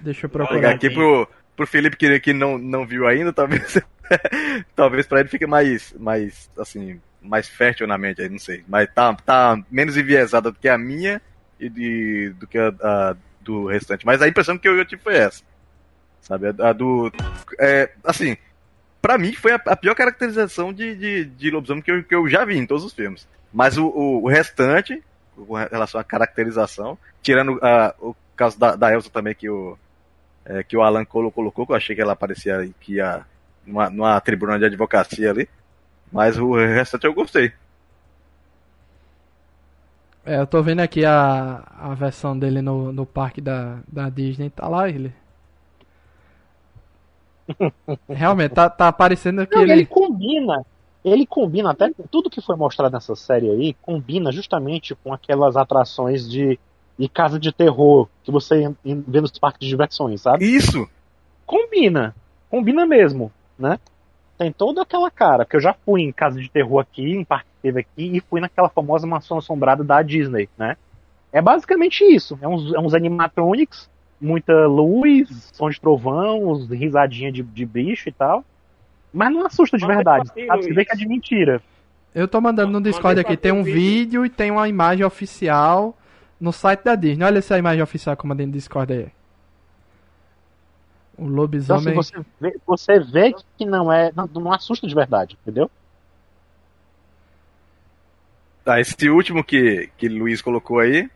Deixa eu procurar. aqui pro, pro Felipe que, que não, não viu ainda, talvez. talvez pra ele fique mais, mais, assim, mais fértil na mente aí, não sei. Mas tá, tá menos enviesada do que a minha e de, do que a, a do restante. Mas a impressão que eu, eu tive foi essa. Sabe? A, a do. É, assim, pra mim, foi a, a pior caracterização de, de, de lobisomem que eu, que eu já vi em todos os filmes. Mas o, o, o restante, com relação à caracterização, tirando a, o caso da, da Elsa também, que o, é, que o Alan Colo colocou, que eu achei que ela parecia que ia numa, numa tribuna de advocacia ali. Mas o restante eu gostei. É, eu tô vendo aqui a, a versão dele no, no parque da, da Disney, tá lá ele. Realmente, tá, tá que Não, ele... ele combina. Ele combina até tudo que foi mostrado nessa série aí, combina justamente com aquelas atrações de, de casa de terror que você vê nos parques de diversões, sabe? Isso! Combina. Combina mesmo, né? Tem toda aquela cara, que eu já fui em casa de terror aqui, em parque que teve aqui, e fui naquela famosa mansão assombrada da Disney, né? É basicamente isso. É uns, é uns animatronics, muita luz, som de trovão, risadinha de, de bicho e tal. Mas não assusta de verdade. Sabe? Você vê que é de mentira. Eu tô mandando no Discord aqui, tem um vídeo. e tem uma imagem oficial no site da Disney. Olha essa imagem oficial que eu mandei no Discord aí. O Então, lobisomem... assim, você vê, você vê que não é. Não, não assusta de verdade, entendeu? Tá, esse último que, que o Luiz colocou aí.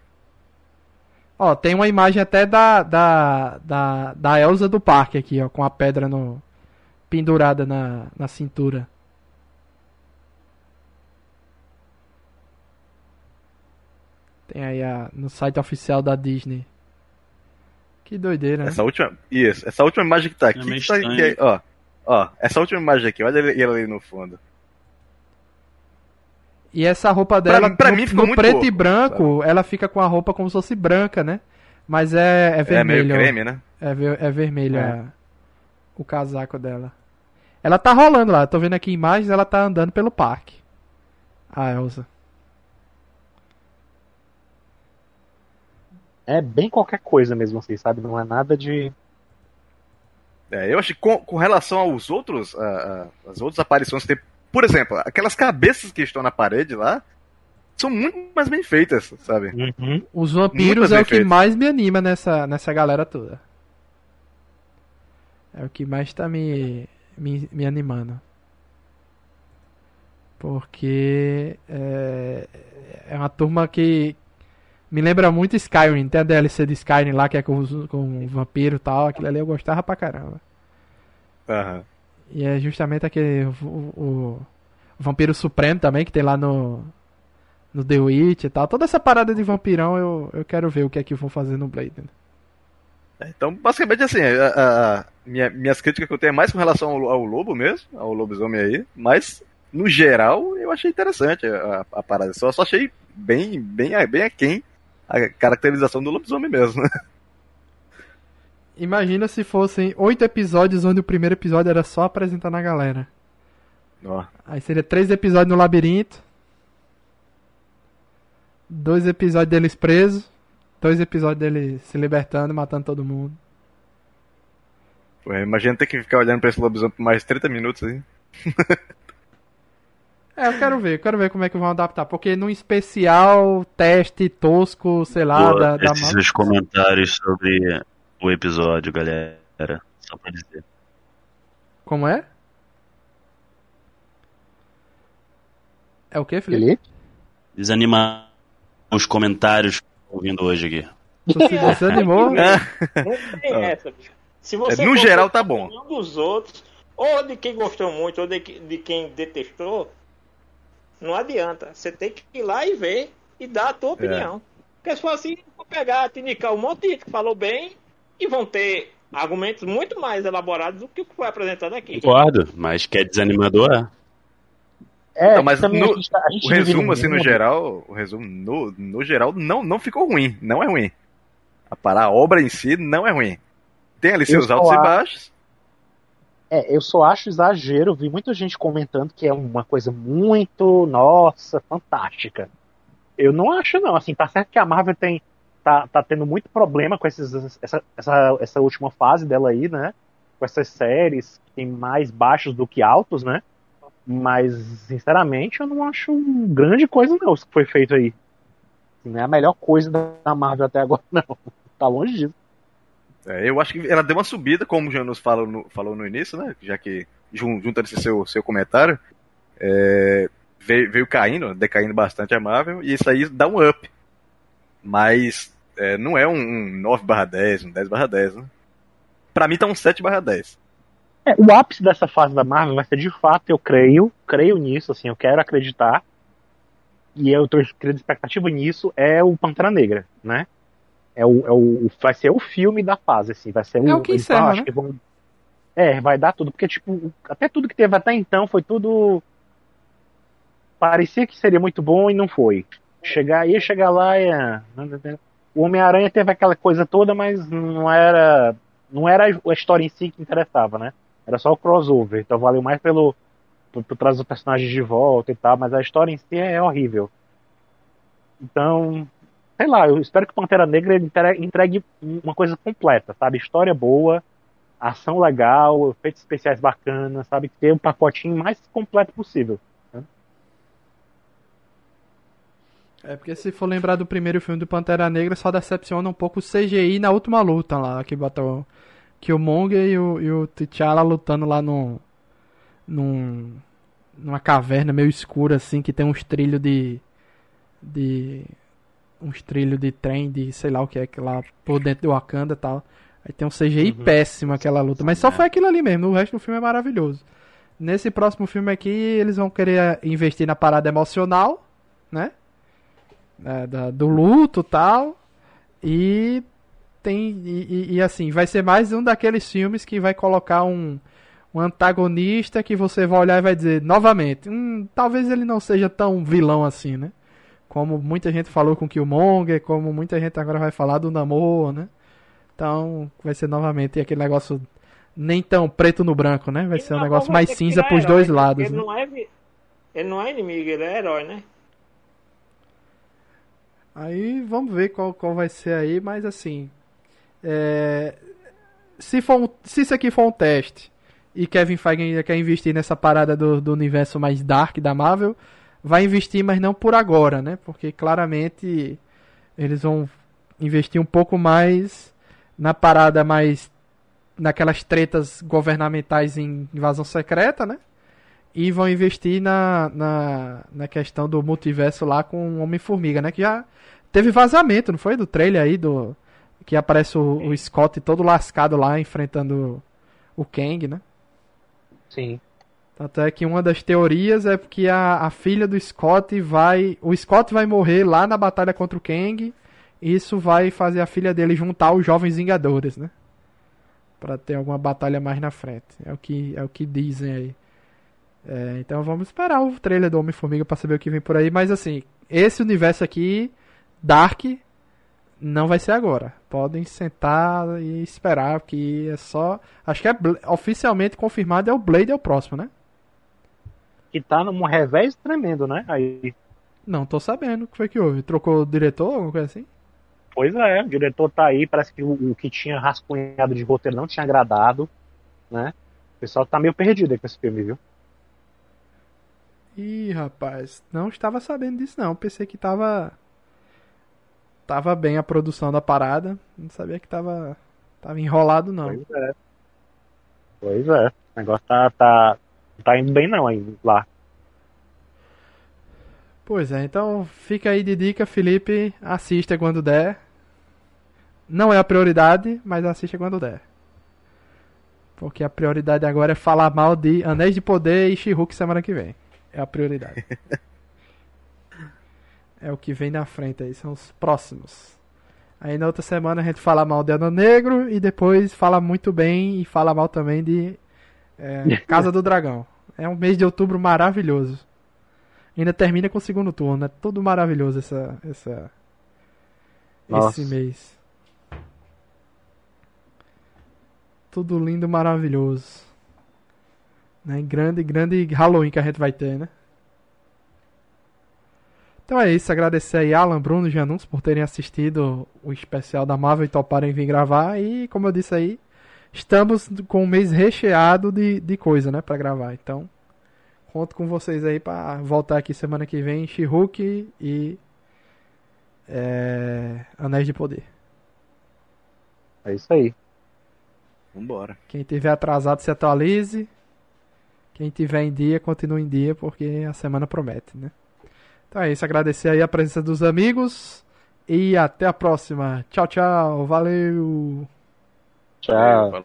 Ó, tem uma imagem até da, da, da, da Elsa do parque aqui, ó, com a pedra no, pendurada na, na cintura. Tem aí a, no site oficial da Disney. Que doideira, né? Essa última. Isso, essa última imagem que tá aqui. É que tá aqui, ó. Ó, essa última imagem aqui, olha ele, ele ali no fundo. E essa roupa dela, mim- pra no, mim ficou no muito preto pouco, e branco, ela fica com a roupa como se fosse branca, né? Mas é, é É meio vermelho. creme, né? É, ver- é vermelho É. a- o casaco dela. Ela tá rolando lá, tô vendo aqui imagens, ela tá andando pelo parque. A Elsa. É bem qualquer coisa mesmo, assim, sabe? Não é nada de. É, eu acho que com, com relação aos outros, a- a- as outras aparições que tem, por exemplo, aquelas cabeças que estão na parede lá, são muito mais bem feitas, sabe? Os Muito vampiros é o que feito. mais me anima nessa, nessa galera toda. É o que mais tá me, me, me animando. Porque é, é uma turma que me lembra muito Skyrim. Tem a DLC de Skyrim lá que é com, com vampiro e tal. Aquilo ali eu gostava pra caramba. Aham. E é justamente aquele. O- o Vampiro Supremo também, que tem lá no. No The Witch e tal. Toda essa parada de vampirão eu, eu quero ver o que é que vão fazer no Blade. né? Então, basicamente assim, a, a- minha- minhas críticas que eu tenho é mais com relação ao, ao lobo mesmo, ao lobisomem aí, mas no geral eu achei interessante a, a parada. Só, só achei bem, bem, bem aquém a caracterização do lobisomem mesmo. Imagina se fossem oito episódios onde o primeiro episódio era só apresentando a galera. Ó, Aí seria três episódios no labirinto. Dois episódios deles presos. Dois episódios dele se libertando, matando todo mundo. pô, imagina ter que ficar olhando pra esse lobisomem por mais 30 minutos aí. É, eu quero ver, eu quero ver como é que vão adaptar. Porque num especial, teste tosco, sei lá, Pô, da, da esses seus comentários sobre o episódio, galera. Só pra dizer. Como é? É o que, Felipe? Felipe? Desanimar os comentários ouvindo hoje aqui. Se desanimou? Não tem Ah. essa, bicho. Se você É, no geral, tá bom. opinião dos outros, ou de quem gostou muito, ou de, de quem detestou, não adianta. Você tem que ir lá e ver e dar a tua opinião. Porque se for assim, vou pegar, te indicar um monte de gente que falou bem e vão ter argumentos muito mais elaborados do que o que foi apresentado aqui. Concordo, mas que é desanimador, é. É, Não, mas no- a gente, tá- a gente O resumo, assim, no geral, o resumo, no, no geral, não, não ficou ruim. Não é ruim. A, a obra em si não é ruim. Tem ali seus altos e baixos. É, eu só acho exagero. Vi muita gente comentando que é uma coisa muito, nossa, fantástica. Eu não acho, não. Assim, tá certo que a Marvel tem. Tá, tá tendo muito problema com esses, essa, essa, essa última fase dela aí, né? Com essas séries que tem mais baixos do que altos, né? Mas, sinceramente, eu não acho grande coisa, não, isso que foi feito aí. Não é a melhor coisa da Marvel até agora, não. Tá longe disso. É, eu acho que ela deu uma subida, como o Janus falou no, falou no início, né? Já que jun- junto a esse seu, seu comentário, é, veio, veio caindo, decaindo bastante a Marvel, e isso aí dá um up. Mas é, não é um, um 9 barra 10, um 10 barra 10, né? Pra mim tá um 7 barra 10. É, o ápice dessa fase da Marvel vai ser de fato, eu creio, creio nisso, assim, eu quero acreditar. E eu tô criando expectativa nisso, é o Pantera Negra, né? É o, é o, vai ser o filme da fase, assim, vai ser É o que encerra, acho né? que vão- É, vai dar tudo, porque, tipo, até tudo que teve até então foi tudo. Parecia que seria muito bom e não foi. Chegar, ia chegar lá e. é, O Homem-Aranha teve aquela coisa toda, mas não era. Não era a história em si que interessava, né? Era só o crossover. Então valeu mais pelo. Por, por trazer os personagens de volta e tal, mas a história em si é horrível. Então, sei lá, eu espero que Pantera Negra entre- entregue uma coisa completa, sabe? História boa, ação legal, efeitos especiais bacanas, sabe? Ter um pacotinho mais completo possível. É porque se for lembrar do primeiro filme do Pantera Negra, só decepciona um pouco o CGI na última luta lá, que botou que o Monger e o, e o T'Challa lutando lá no num, numa caverna meio escura assim, que tem uns trilhos de de uns trilhos de trem de sei lá o que é que lá por dentro do Wakanda e tal. Aí tem um CGI Uhum. péssimo aquela luta, mas só É. foi aquilo ali mesmo, o resto do filme é maravilhoso. Nesse próximo filme aqui, eles vão querer investir na parada emocional, né? É, da- do luto e tal. E tem. E, e- e, assim, vai ser mais um daqueles filmes que vai colocar um, um antagonista que você vai olhar e vai dizer novamente. Hum, talvez ele não seja tão vilão assim, né? Como muita gente falou com Killmonger, como muita gente agora vai falar do Namor, né? Então vai ser novamente aquele negócio nem tão preto no branco, né? Vai E ser um negócio mais cinza virar pros herói, dois né? lados. Ele né? não, é, ele não é inimigo, ele é herói, né? Aí vamos ver qual, qual vai ser aí, mas assim. É, se, for um- se isso aqui for um teste e Kevin Feige ainda quer investir nessa parada do, do universo mais dark da Marvel, vai investir, mas não por agora, né? Porque claramente eles vão investir um pouco mais na parada mais. naquelas tretas governamentais em invasão secreta, né? E vão investir na, na, na questão do multiverso lá com o Homem-Formiga, né? Que já teve vazamento, não foi? Do trailer aí, do que aparece o, o Scott todo lascado lá enfrentando o Kang, né? Sim. Tanto é que uma das teorias é que a, a filha do Scott vai. O Scott vai morrer lá na batalha contra o Kang. E isso vai fazer a filha dele juntar os Jovens Vingadores, né? Pra ter alguma batalha mais na frente. É o que, é o que dizem aí. É, então vamos esperar o trailer do Homem-Formiga pra saber o que vem por aí. Mas assim, esse universo aqui, Dark, não vai ser agora. Podem sentar e esperar, que é só. Acho que é oficialmente confirmado é o Blade é o próximo, né? Que tá num revés tremendo, né? Aí. Não tô sabendo o que foi que houve. Trocou o diretor, alguma coisa assim? Pois é, o diretor tá aí, parece que o, o que tinha rascunhado de roteiro não tinha agradado, né? O pessoal tá meio perdido aí com esse filme, viu? Ih, rapaz, não estava sabendo disso não. Pensei que tava. Tava bem a produção da parada. Não sabia que tava. Tava enrolado não. Pois é. Pois é. O negócio tá, tá, tá indo bem não aí lá. Pois é, então fica aí de dica, Felipe. Assista quando der. Não é a prioridade, mas assista quando der. Porque a prioridade agora é falar mal de Anéis de Poder e She-Hulk semana que vem. É a prioridade. é o que vem na frente aí, são os próximos. Aí na outra semana a gente fala mal de Ano Negro e depois fala muito bem e fala mal também de é, Casa do Dragão. É um mês de outubro maravilhoso. Ainda termina com o segundo turno. É tudo maravilhoso essa, essa, Nossa. esse mês. Tudo lindo, maravilhoso. Né? Grande, grande Halloween que a gente vai ter, né? Então é isso, agradecer aí Alan, Bruno e Janus por terem assistido o especial da Marvel e toparem vir gravar. E como eu disse aí, estamos com um mês recheado de, de coisa, né, pra gravar. Então, conto com vocês aí pra voltar aqui semana que vem, She-Hulk e é, Anéis de Poder. É isso aí. Vambora. Quem tiver atrasado se atualize. Quem tiver em dia, continue em dia, porque a semana promete, né? Então é isso, agradecer aí a presença dos amigos e até a próxima. Tchau, tchau, valeu! Tchau.